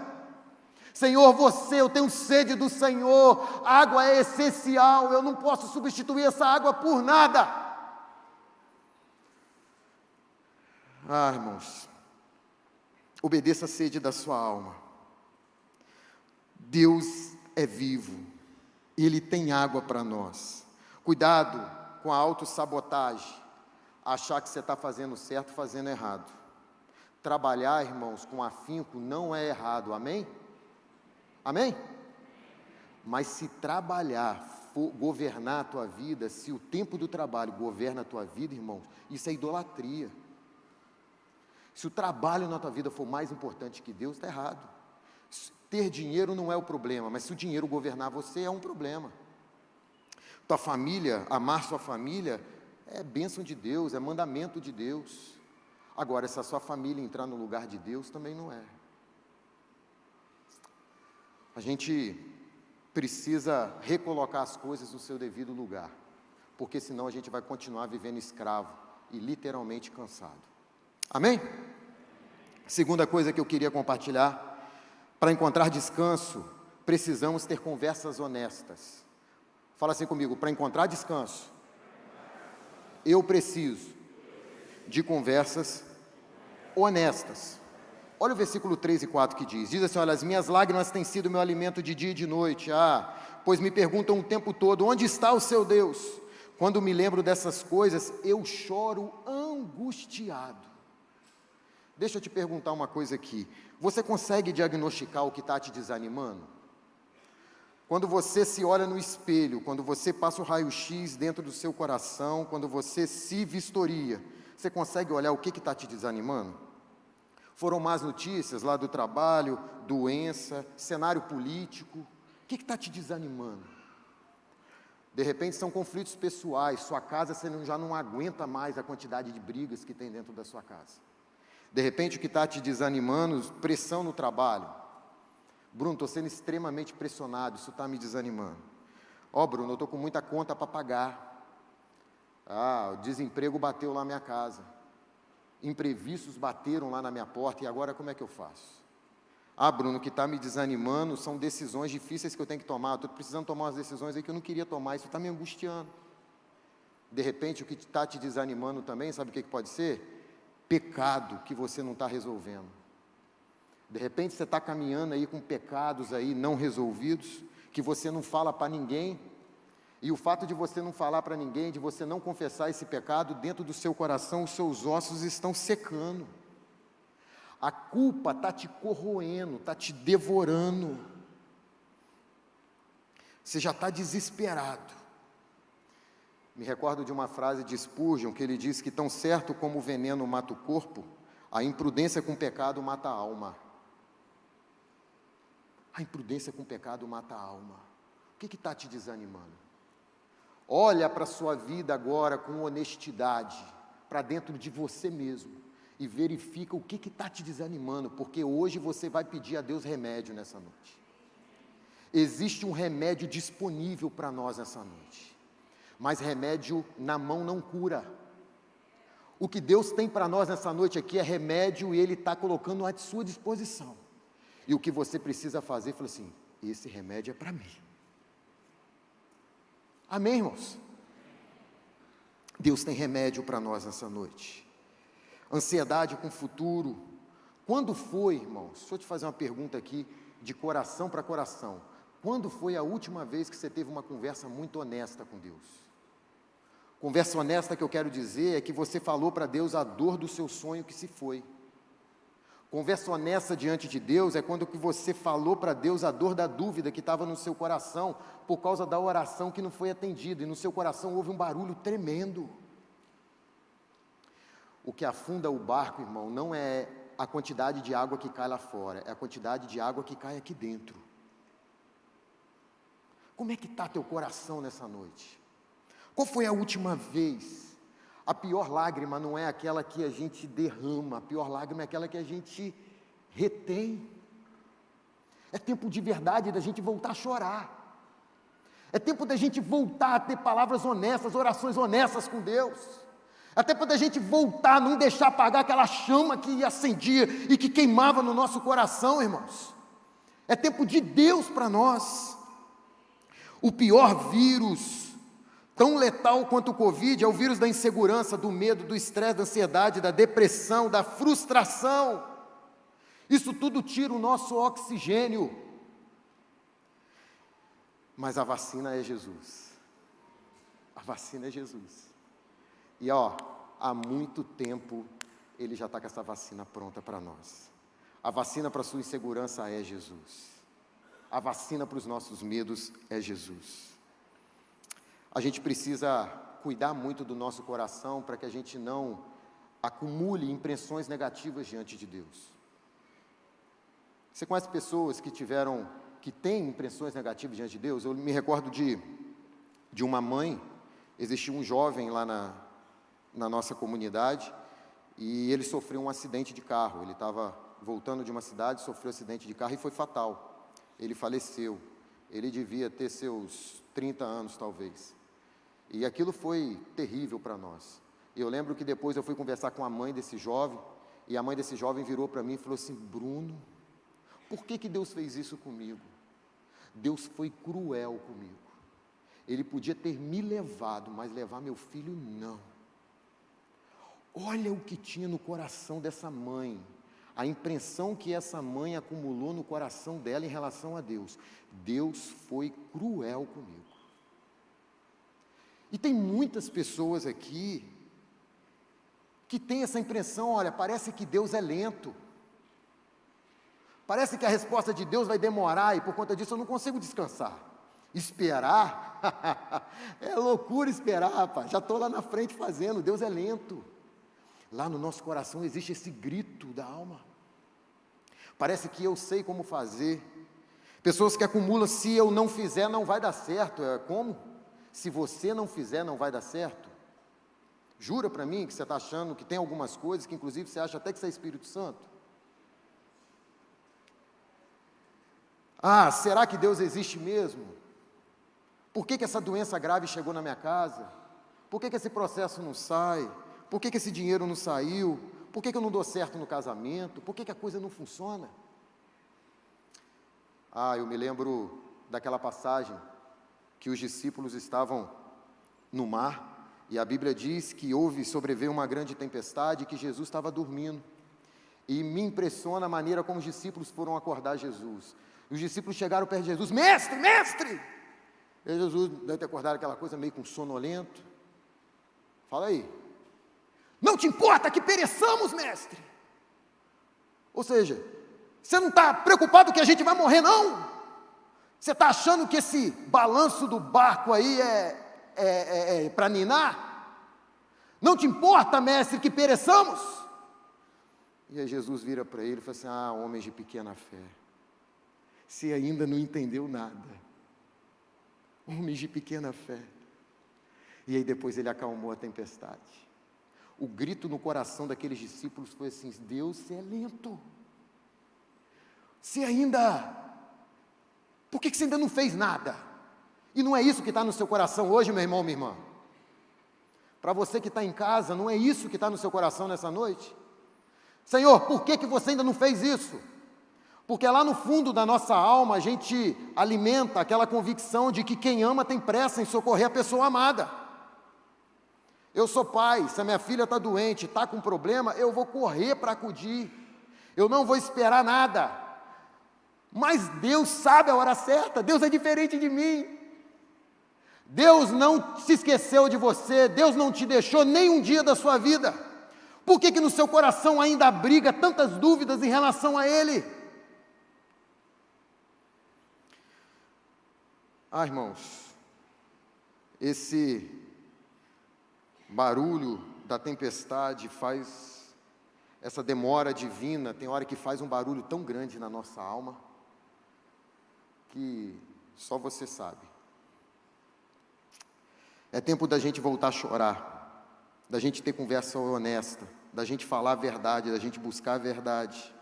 Senhor, você, eu tenho sede do Senhor, água é essencial, eu não posso substituir essa água por nada. Ah, irmãos, obedeça a sede da sua alma. Deus é vivo, Ele tem água para nós. Cuidado com a autossabotagem, achar que você está fazendo certo, fazendo errado. Trabalhar, irmãos, com afinco não é errado, amém? Amém? Mas se trabalhar for governar a tua vida, se o tempo do trabalho governa a tua vida, irmãos, isso é idolatria. Se o trabalho na tua vida for mais importante que Deus, está errado. Ter dinheiro não é o problema, mas se o dinheiro governar você, é um problema. Tua família, amar sua família, é bênção de Deus, é mandamento de Deus. Agora, se a sua família entrar no lugar de Deus, também não é. A gente precisa recolocar as coisas no seu devido lugar, porque senão a gente vai continuar vivendo escravo e literalmente cansado. Amém? Segunda coisa que eu queria compartilhar para encontrar descanso, precisamos ter conversas honestas. Fala assim comigo: para encontrar descanso, eu preciso de conversas honestas. Olha o versículo 3 e 4 que diz: Diz assim: Olha, as minhas lágrimas têm sido meu alimento de dia e de noite. Ah, pois me perguntam o tempo todo: onde está o seu Deus? Quando me lembro dessas coisas, eu choro angustiado. Deixa eu te perguntar uma coisa aqui. Você consegue diagnosticar o que está te desanimando? Quando você se olha no espelho, quando você passa o raio-x dentro do seu coração, quando você se vistoria, você consegue olhar o que está te desanimando? Foram más notícias lá do trabalho, doença, cenário político. O que está te desanimando? De repente são conflitos pessoais, sua casa você já não aguenta mais a quantidade de brigas que tem dentro da sua casa. De repente, o que está te desanimando, pressão no trabalho. Bruno, estou sendo extremamente pressionado, isso está me desanimando. Ó, oh, Bruno, eu estou com muita conta para pagar. Ah, o desemprego bateu lá na minha casa. Imprevistos bateram lá na minha porta e agora como é que eu faço? Ah, Bruno, o que está me desanimando são decisões difíceis que eu tenho que tomar. Estou precisando tomar umas decisões aí que eu não queria tomar, isso está me angustiando. De repente, o que está te desanimando também, sabe o que, que pode ser? Pecado que você não está resolvendo. De repente você está caminhando aí com pecados aí não resolvidos, que você não fala para ninguém, e o fato de você não falar para ninguém, de você não confessar esse pecado, dentro do seu coração, os seus ossos estão secando. A culpa está te corroendo, está te devorando. Você já está desesperado. Me recordo de uma frase de Spurgeon que ele diz que tão certo como o veneno mata o corpo, a imprudência com o pecado mata a alma. A imprudência com o pecado mata a alma. O que está te desanimando? Olha para a sua vida agora com honestidade, para dentro de você mesmo, e verifica o que está te desanimando, porque hoje você vai pedir a Deus remédio nessa noite. Existe um remédio disponível para nós nessa noite mas remédio na mão não cura. O que Deus tem para nós nessa noite aqui é remédio e Ele está colocando à sua disposição. E o que você precisa fazer, fala assim: esse remédio é para mim. Amém, irmãos? Deus tem remédio para nós nessa noite. Ansiedade com o futuro. Quando foi, irmãos? Deixa eu te fazer uma pergunta aqui, de coração para coração. Quando foi a última vez que você teve uma conversa muito honesta com Deus? Conversa honesta que eu quero dizer é que você falou para Deus a dor do seu sonho que se foi. Conversa honesta diante de Deus é quando que você falou para Deus a dor da dúvida que estava no seu coração por causa da oração que não foi atendida e no seu coração houve um barulho tremendo. O que afunda o barco, irmão, não é a quantidade de água que cai lá fora, é a quantidade de água que cai aqui dentro. Como é que está teu coração nessa noite? Qual foi a última vez? A pior lágrima não é aquela que a gente derrama, a pior lágrima é aquela que a gente retém. É tempo de verdade da gente voltar a chorar. É tempo da gente voltar a ter palavras honestas, orações honestas com Deus. É tempo da gente voltar, não deixar apagar aquela chama que acendia e que queimava no nosso coração, irmãos. É tempo de Deus para nós. O pior vírus Tão letal quanto o Covid é o vírus da insegurança, do medo, do estresse, da ansiedade, da depressão, da frustração. Isso tudo tira o nosso oxigênio. Mas a vacina é Jesus. A vacina é Jesus. E ó, há muito tempo ele já está com essa vacina pronta para nós. A vacina para a sua insegurança é Jesus. A vacina para os nossos medos é Jesus a gente precisa cuidar muito do nosso coração para que a gente não acumule impressões negativas diante de Deus. Você conhece pessoas que tiveram, que têm impressões negativas diante de Deus? Eu me recordo de, de uma mãe, existia um jovem lá na, na nossa comunidade e ele sofreu um acidente de carro. Ele estava voltando de uma cidade, sofreu um acidente de carro e foi fatal. Ele faleceu. Ele devia ter seus 30 anos, talvez. E aquilo foi terrível para nós. Eu lembro que depois eu fui conversar com a mãe desse jovem, e a mãe desse jovem virou para mim e falou assim: Bruno, por que, que Deus fez isso comigo? Deus foi cruel comigo. Ele podia ter me levado, mas levar meu filho não. Olha o que tinha no coração dessa mãe, a impressão que essa mãe acumulou no coração dela em relação a Deus. Deus foi cruel comigo. E tem muitas pessoas aqui que têm essa impressão: olha, parece que Deus é lento. Parece que a resposta de Deus vai demorar e por conta disso eu não consigo descansar. Esperar? é loucura esperar, rapaz. Já estou lá na frente fazendo. Deus é lento. Lá no nosso coração existe esse grito da alma. Parece que eu sei como fazer. Pessoas que acumulam, se eu não fizer, não vai dar certo. É como? Se você não fizer, não vai dar certo? Jura para mim que você está achando que tem algumas coisas que, inclusive, você acha até que você é Espírito Santo? Ah, será que Deus existe mesmo? Por que, que essa doença grave chegou na minha casa? Por que, que esse processo não sai? Por que, que esse dinheiro não saiu? Por que, que eu não dou certo no casamento? Por que, que a coisa não funciona? Ah, eu me lembro daquela passagem que os discípulos estavam no mar e a Bíblia diz que houve, sobreveio uma grande tempestade e que Jesus estava dormindo. E me impressiona a maneira como os discípulos foram acordar Jesus. E os discípulos chegaram perto de Jesus: Mestre, mestre! E Jesus deve ter acordado aquela coisa meio com sonolento. Fala aí. Não te importa que pereçamos, mestre? Ou seja, você não está preocupado que a gente vai morrer, não? Você está achando que esse balanço do barco aí é, é, é, é para ninar? Não te importa, mestre, que pereçamos? E aí Jesus vira para ele e fala assim: Ah, homens de pequena fé, você ainda não entendeu nada. Homens de pequena fé. E aí depois ele acalmou a tempestade. O grito no coração daqueles discípulos foi assim: Deus, você é lento. Você ainda. Por que você ainda não fez nada? E não é isso que está no seu coração hoje, meu irmão, minha irmã. Para você que está em casa, não é isso que está no seu coração nessa noite? Senhor, por que, que você ainda não fez isso? Porque lá no fundo da nossa alma a gente alimenta aquela convicção de que quem ama tem pressa em socorrer a pessoa amada. Eu sou pai, se a minha filha está doente, está com problema, eu vou correr para acudir. Eu não vou esperar nada. Mas Deus sabe a hora certa, Deus é diferente de mim. Deus não se esqueceu de você, Deus não te deixou nem um dia da sua vida. Por que, que no seu coração ainda abriga tantas dúvidas em relação a Ele? Ah, irmãos, esse barulho da tempestade faz essa demora divina, tem hora que faz um barulho tão grande na nossa alma que só você sabe. É tempo da gente voltar a chorar, da gente ter conversa honesta, da gente falar a verdade, da gente buscar a verdade.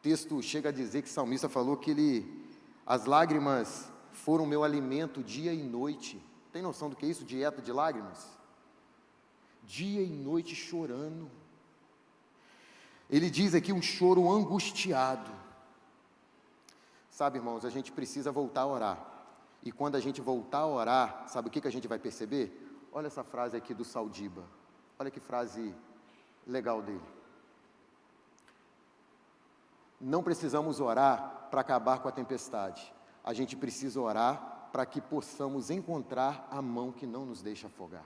O texto chega a dizer que o salmista falou que ele, as lágrimas foram meu alimento dia e noite. Tem noção do que é isso? Dieta de lágrimas? Dia e noite chorando. Ele diz aqui um choro angustiado. Sabe, irmãos, a gente precisa voltar a orar. E quando a gente voltar a orar, sabe o que, que a gente vai perceber? Olha essa frase aqui do Saldiba. Olha que frase legal dele. Não precisamos orar para acabar com a tempestade a gente precisa orar para que possamos encontrar a mão que não nos deixa afogar.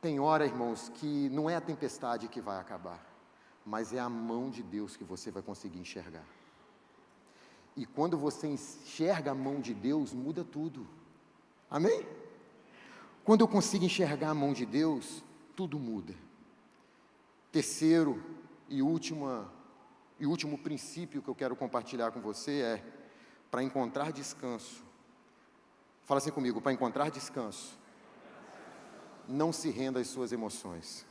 Tem hora, irmãos, que não é a tempestade que vai acabar, mas é a mão de Deus que você vai conseguir enxergar. E quando você enxerga a mão de Deus, muda tudo. Amém? Quando eu consigo enxergar a mão de Deus, tudo muda. Terceiro e última e último princípio que eu quero compartilhar com você é: para encontrar descanso, fala assim comigo, para encontrar descanso, não se renda às suas emoções.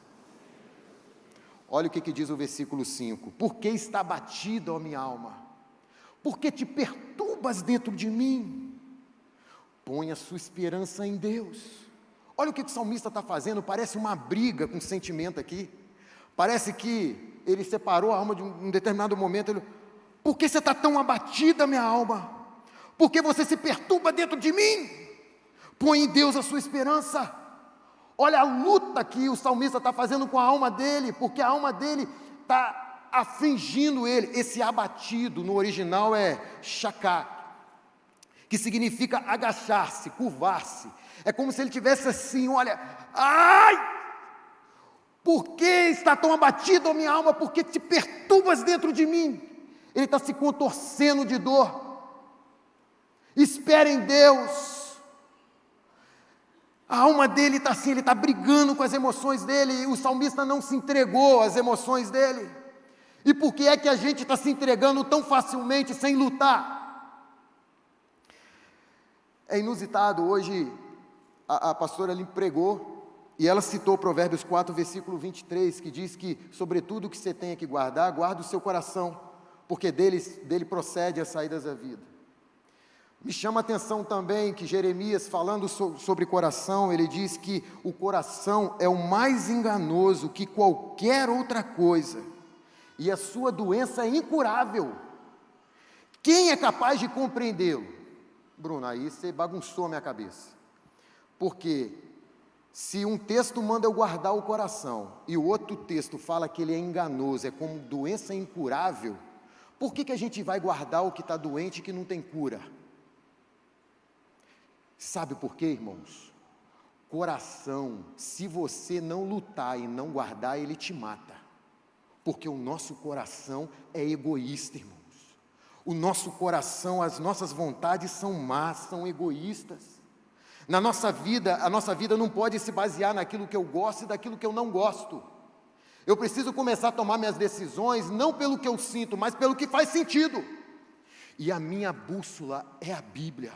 Olha o que, que diz o versículo 5: Por que está batida, ó minha alma? Por que te perturbas dentro de mim? Põe a sua esperança em Deus. Olha o que, que o salmista está fazendo, parece uma briga com sentimento aqui. Parece que ele separou a alma de um, determinado momento. Ele, Por que você está tão abatida, minha alma? Por que você se perturba dentro de mim? Põe em Deus a sua esperança. Olha a luta que o salmista está fazendo com a alma dele, porque a alma dele está afligindo ele. Esse abatido no original é chacá, que significa agachar-se, curvar-se. É como se ele tivesse assim, olha, ai, por que está tão abatido a minha alma? Por que te perturbas dentro de mim? Ele está se contorcendo de dor. Espera em Deus. A alma dele está assim, ele está brigando com as emoções dele. O salmista não se entregou às emoções dele. E por que é que a gente está se entregando tão facilmente sem lutar? É inusitado, hoje a, a pastora ali pregou e ela citou Provérbios 4, versículo 23, que diz que, sobretudo o que você tenha que guardar, guarda o seu coração, porque dele, dele procede as saídas da vida. Me chama a atenção também que Jeremias, falando so, sobre coração, ele diz que o coração é o mais enganoso que qualquer outra coisa, e a sua doença é incurável. Quem é capaz de compreendê-lo? Bruno, aí você bagunçou a minha cabeça. Porque se um texto manda eu guardar o coração e o outro texto fala que ele é enganoso, é como doença incurável, por que, que a gente vai guardar o que está doente e que não tem cura? Sabe por quê, irmãos? Coração, se você não lutar e não guardar, ele te mata. Porque o nosso coração é egoísta, irmãos. O nosso coração, as nossas vontades são más, são egoístas. Na nossa vida, a nossa vida não pode se basear naquilo que eu gosto e daquilo que eu não gosto. Eu preciso começar a tomar minhas decisões não pelo que eu sinto, mas pelo que faz sentido. E a minha bússola é a Bíblia.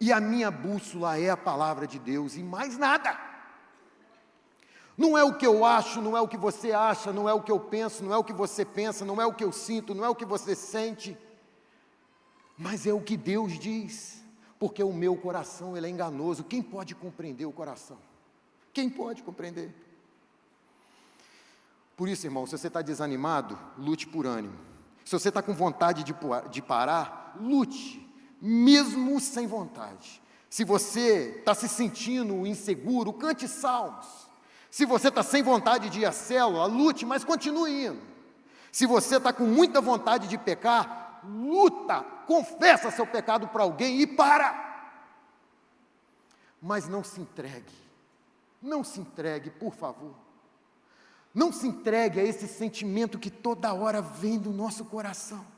E a minha bússola é a palavra de Deus e mais nada. Não é o que eu acho, não é o que você acha, não é o que eu penso, não é o que você pensa, não é o que eu sinto, não é o que você sente, mas é o que Deus diz, porque o meu coração ele é enganoso. Quem pode compreender o coração? Quem pode compreender? Por isso, irmão, se você está desanimado, lute por ânimo. Se você está com vontade de, de parar, lute, mesmo sem vontade. Se você está se sentindo inseguro, cante salmos. Se você está sem vontade de ir à célula, lute, mas continue indo. Se você está com muita vontade de pecar, luta, confessa seu pecado para alguém e para. Mas não se entregue, não se entregue, por favor. Não se entregue a esse sentimento que toda hora vem do nosso coração.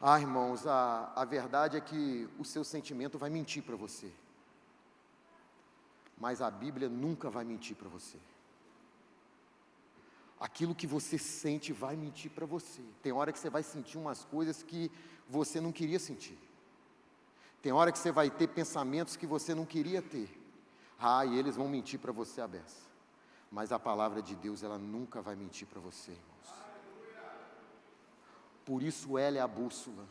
Ah, irmãos, a, a verdade é que o seu sentimento vai mentir para você mas a Bíblia nunca vai mentir para você. Aquilo que você sente vai mentir para você. Tem hora que você vai sentir umas coisas que você não queria sentir. Tem hora que você vai ter pensamentos que você não queria ter. Ah, e eles vão mentir para você a beça. Mas a palavra de Deus, ela nunca vai mentir para você, irmãos. Por isso ela é a bússola.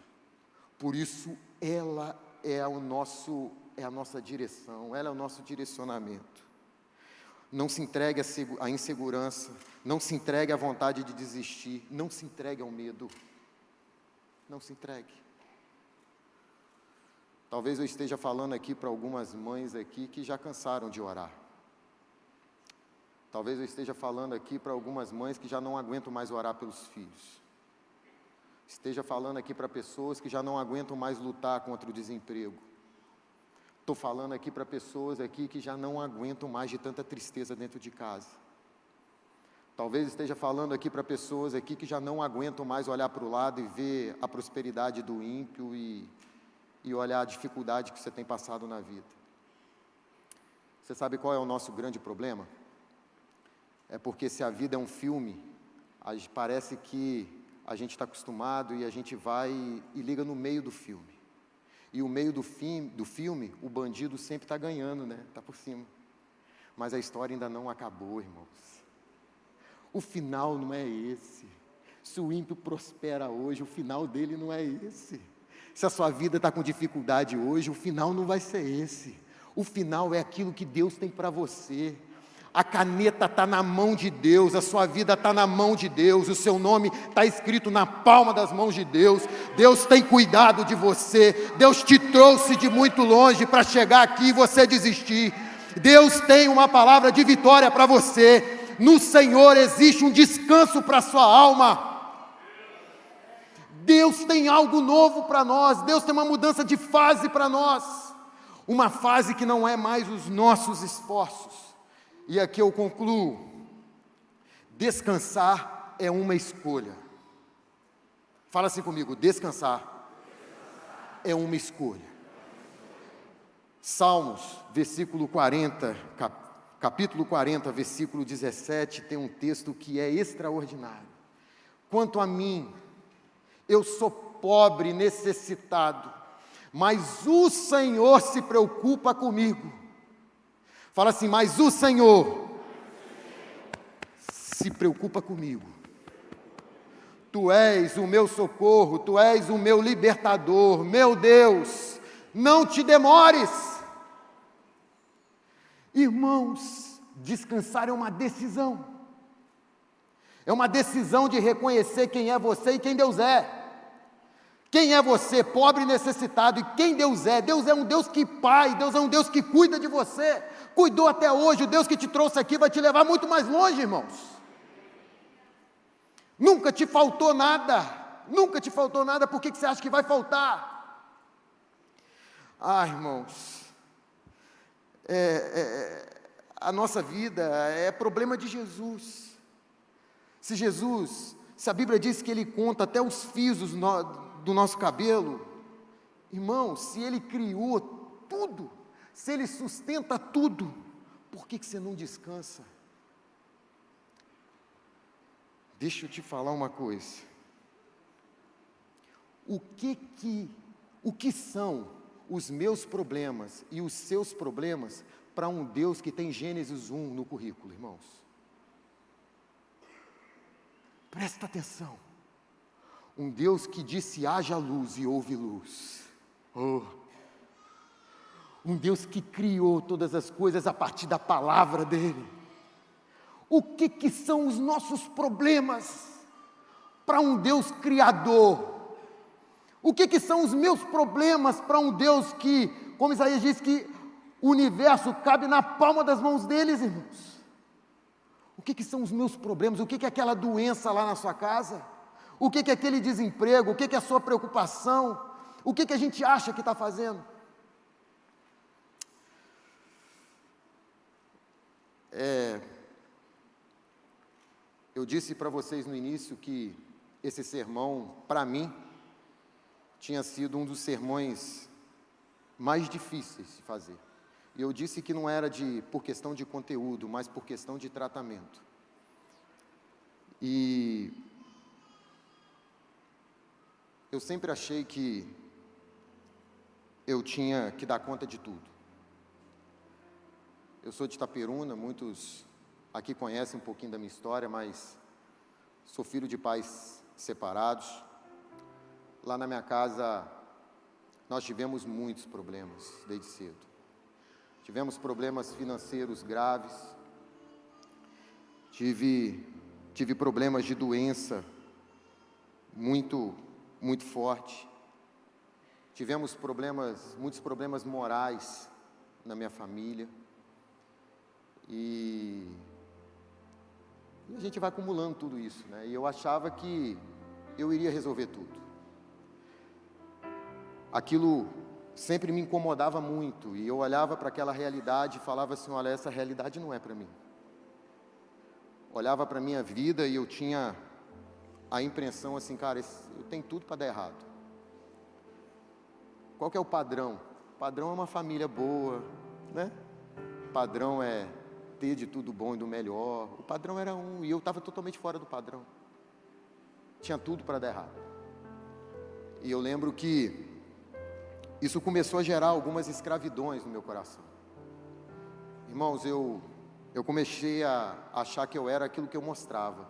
Por isso ela é o nosso é a nossa direção, ela é o nosso direcionamento. Não se entregue à insegurança, não se entregue à vontade de desistir, não se entregue ao medo. Não se entregue. Talvez eu esteja falando aqui para algumas mães aqui que já cansaram de orar. Talvez eu esteja falando aqui para algumas mães que já não aguentam mais orar pelos filhos. Esteja falando aqui para pessoas que já não aguentam mais lutar contra o desemprego. Estou falando aqui para pessoas aqui que já não aguentam mais de tanta tristeza dentro de casa. Talvez esteja falando aqui para pessoas aqui que já não aguentam mais olhar para o lado e ver a prosperidade do ímpio e, e olhar a dificuldade que você tem passado na vida. Você sabe qual é o nosso grande problema? É porque se a vida é um filme, parece que a gente está acostumado e a gente vai e liga no meio do filme. E o meio do, do filme, o bandido sempre está ganhando, né? Está por cima. Mas a história ainda não acabou, irmãos. O final não é esse. Se o ímpio prospera hoje, o final dele não é esse. Se a sua vida está com dificuldade hoje, o final não vai ser esse. O final é aquilo que Deus tem para você. A caneta está na mão de Deus, a sua vida está na mão de Deus, o seu nome está escrito na palma das mãos de Deus. Deus tem cuidado de você, Deus te trouxe de muito longe para chegar aqui e você desistir. Deus tem uma palavra de vitória para você. No Senhor existe um descanso para a sua alma. Deus tem algo novo para nós, Deus tem uma mudança de fase para nós, uma fase que não é mais os nossos esforços e aqui eu concluo: descansar é uma escolha. Fala assim comigo: descansar é uma escolha. Salmos, versículo 40, cap, capítulo 40, versículo 17, tem um texto que é extraordinário. Quanto a mim, eu sou pobre, necessitado, mas o Senhor se preocupa comigo. Fala assim, mas o Senhor se preocupa comigo. Tu és o meu socorro, tu és o meu libertador, meu Deus, não te demores. Irmãos, descansar é uma decisão. É uma decisão de reconhecer quem é você e quem Deus é. Quem é você, pobre e necessitado, e quem Deus é? Deus é um Deus que pai, Deus é um Deus que cuida de você, cuidou até hoje, o Deus que te trouxe aqui vai te levar muito mais longe, irmãos. Nunca te faltou nada, nunca te faltou nada, por que você acha que vai faltar? Ah, irmãos, é, é, a nossa vida é problema de Jesus. Se Jesus, se a Bíblia diz que Ele conta até os fios do nosso cabelo, irmão, se Ele criou tudo, se Ele sustenta tudo, por que, que você não descansa? Deixa eu te falar uma coisa. O que que, o que são os meus problemas e os seus problemas para um Deus que tem Gênesis 1 no currículo, irmãos? Presta atenção. Um Deus que disse haja luz e houve luz. Oh. Um Deus que criou todas as coisas a partir da palavra dele. O que, que são os nossos problemas para um Deus criador? O que, que são os meus problemas para um Deus que, como Isaías diz, que o universo cabe na palma das mãos deles, irmãos? O que, que são os meus problemas? O que, que é aquela doença lá na sua casa? O que, que é aquele desemprego? O que, que é a sua preocupação? O que, que a gente acha que está fazendo? É, eu disse para vocês no início que esse sermão, para mim, tinha sido um dos sermões mais difíceis de fazer. E eu disse que não era de por questão de conteúdo, mas por questão de tratamento. E eu sempre achei que eu tinha que dar conta de tudo. Eu sou de Itaperuna, muitos aqui conhecem um pouquinho da minha história, mas sou filho de pais separados. Lá na minha casa, nós tivemos muitos problemas desde cedo. Tivemos problemas financeiros graves, tive, tive problemas de doença muito, muito forte. Tivemos problemas, muitos problemas morais na minha família. E, e a gente vai acumulando tudo isso, né? E eu achava que eu iria resolver tudo aquilo sempre me incomodava muito e eu olhava para aquela realidade e falava assim: olha, essa realidade não é para mim. Olhava para a minha vida e eu tinha a impressão assim, cara, eu tenho tudo para dar errado. Qual que é o padrão? Padrão é uma família boa, né? Padrão é ter de tudo bom e do melhor. O padrão era um e eu estava totalmente fora do padrão. Tinha tudo para dar errado. E eu lembro que isso começou a gerar algumas escravidões no meu coração. Irmãos, eu, eu comecei a achar que eu era aquilo que eu mostrava.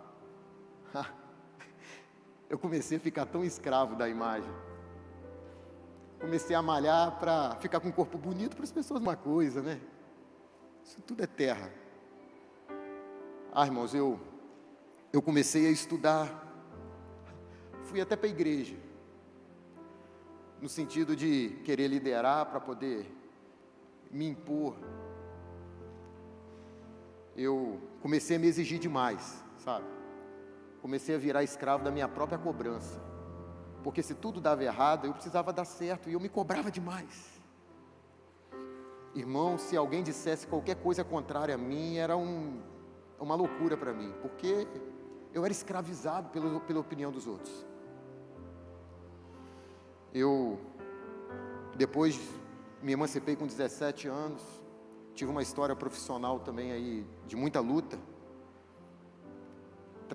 eu comecei a ficar tão escravo da imagem. Comecei a malhar para ficar com um corpo bonito para as pessoas uma coisa, né? Isso tudo é terra. Ah, irmãos, eu, eu comecei a estudar. Fui até para a igreja no sentido de querer liderar para poder me impor. Eu comecei a me exigir demais, sabe? Comecei a virar escravo da minha própria cobrança. Porque se tudo dava errado, eu precisava dar certo e eu me cobrava demais. Irmão, se alguém dissesse qualquer coisa contrária a mim, era um, uma loucura para mim, porque eu era escravizado pela, pela opinião dos outros. Eu, depois, me emancipei com 17 anos, tive uma história profissional também aí de muita luta.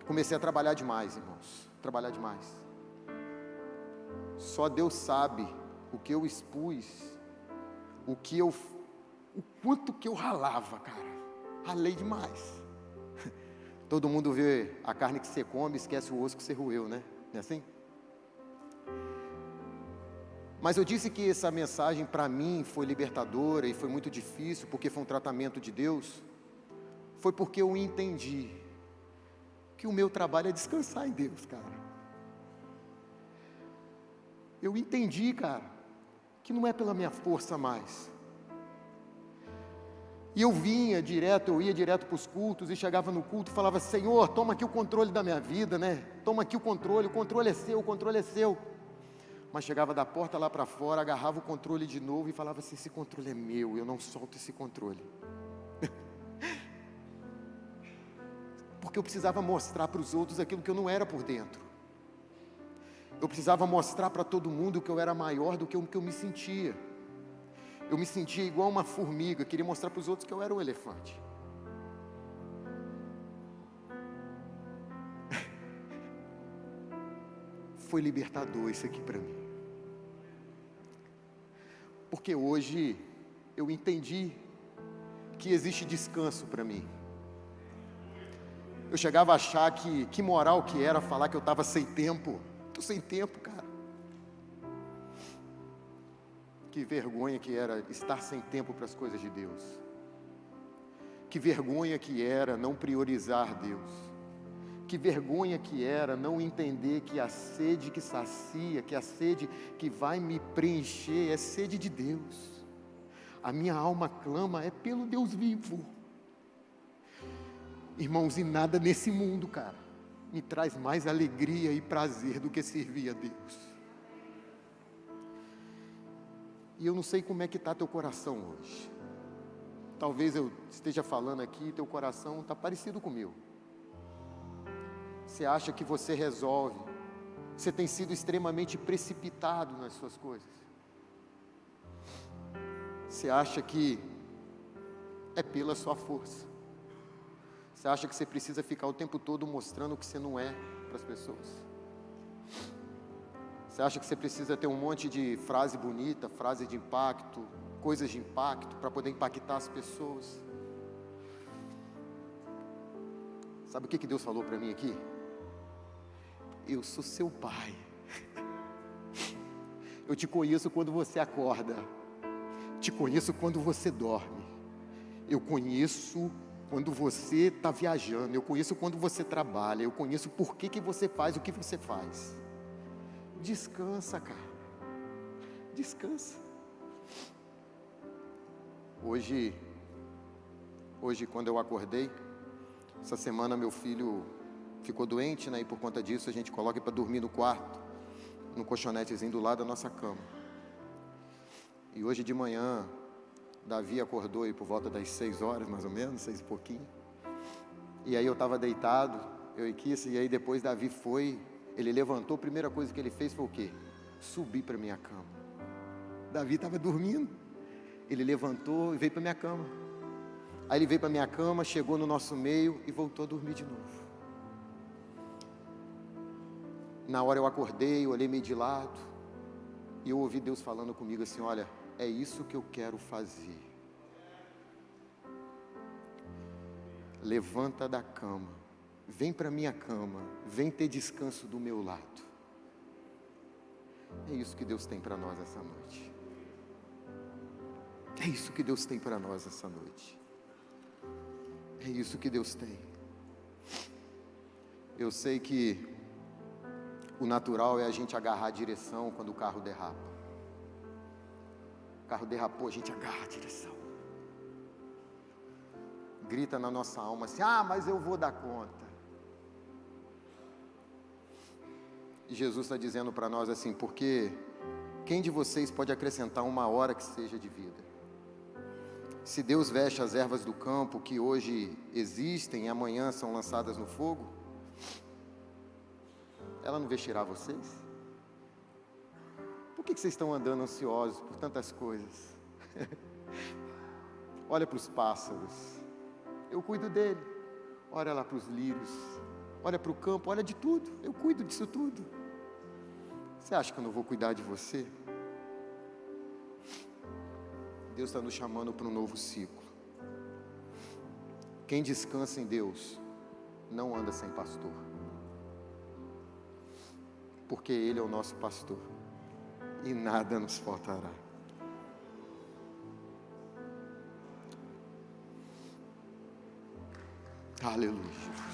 Comecei a trabalhar demais, irmãos, trabalhar demais. Só Deus sabe o que eu expus, o que eu, o quanto que eu ralava, cara. Ralei demais. Todo mundo vê a carne que você come, esquece o osso que você roeu, né? Não é assim? Mas eu disse que essa mensagem para mim foi libertadora e foi muito difícil, porque foi um tratamento de Deus. Foi porque eu entendi que o meu trabalho é descansar em Deus, cara. Eu entendi, cara, que não é pela minha força mais. E eu vinha direto, eu ia direto para os cultos e chegava no culto e falava: Senhor, toma aqui o controle da minha vida, né? Toma aqui o controle, o controle é seu, o controle é seu mas chegava da porta lá para fora, agarrava o controle de novo e falava assim: esse controle é meu, eu não solto esse controle. Porque eu precisava mostrar para os outros aquilo que eu não era por dentro. Eu precisava mostrar para todo mundo que eu era maior do que o que eu me sentia. Eu me sentia igual uma formiga, queria mostrar para os outros que eu era um elefante. Foi libertador isso aqui para mim. Porque hoje eu entendi que existe descanso para mim. Eu chegava a achar que que moral que era falar que eu estava sem tempo. Estou sem tempo, cara. Que vergonha que era estar sem tempo para as coisas de Deus. Que vergonha que era não priorizar Deus. Que vergonha que era não entender que a sede que sacia, que a sede que vai me preencher é sede de Deus. A minha alma clama é pelo Deus vivo. Irmãos, e nada nesse mundo, cara, me traz mais alegria e prazer do que servir a Deus. E eu não sei como é que está teu coração hoje. Talvez eu esteja falando aqui, teu coração está parecido com o meu. Você acha que você resolve. Você tem sido extremamente precipitado nas suas coisas. Você acha que é pela sua força. Você acha que você precisa ficar o tempo todo mostrando o que você não é para as pessoas. Você acha que você precisa ter um monte de frase bonita, frase de impacto, coisas de impacto para poder impactar as pessoas. Sabe o que, que Deus falou para mim aqui? Eu sou seu pai. Eu te conheço quando você acorda. Te conheço quando você dorme. Eu conheço quando você está viajando. Eu conheço quando você trabalha. Eu conheço por que, que você faz o que você faz. Descansa, cara. Descansa. Hoje, hoje quando eu acordei, essa semana meu filho ficou doente, né? E por conta disso a gente coloca para dormir no quarto, no colchonetezinho do lado da nossa cama. E hoje de manhã, Davi acordou aí por volta das seis horas, mais ou menos, seis e pouquinho. E aí eu estava deitado, eu e Kissa, e aí depois Davi foi ele levantou, a primeira coisa que ele fez foi o quê? Subir para minha cama. Davi estava dormindo. Ele levantou e veio para minha cama. Aí ele veio para minha cama, chegou no nosso meio e voltou a dormir de novo. Na hora eu acordei, olhei meio de lado e eu ouvi Deus falando comigo assim: Olha, é isso que eu quero fazer. Levanta da cama Vem para minha cama, vem ter descanso do meu lado. É isso que Deus tem para nós essa noite. É isso que Deus tem para nós essa noite. É isso que Deus tem. Eu sei que o natural é a gente agarrar a direção quando o carro derrapa. O carro derrapou, a gente agarra a direção. Grita na nossa alma assim: ah, mas eu vou dar conta. E Jesus está dizendo para nós assim: porque quem de vocês pode acrescentar uma hora que seja de vida? Se Deus veste as ervas do campo que hoje existem e amanhã são lançadas no fogo, ela não vestirá vocês? Por que vocês estão andando ansiosos por tantas coisas? Olha para os pássaros, eu cuido dele. Olha lá para os lírios, olha para o campo, olha de tudo, eu cuido disso tudo. Você acha que eu não vou cuidar de você? Deus está nos chamando para um novo ciclo. Quem descansa em Deus não anda sem pastor, porque Ele é o nosso pastor e nada nos faltará. Aleluia.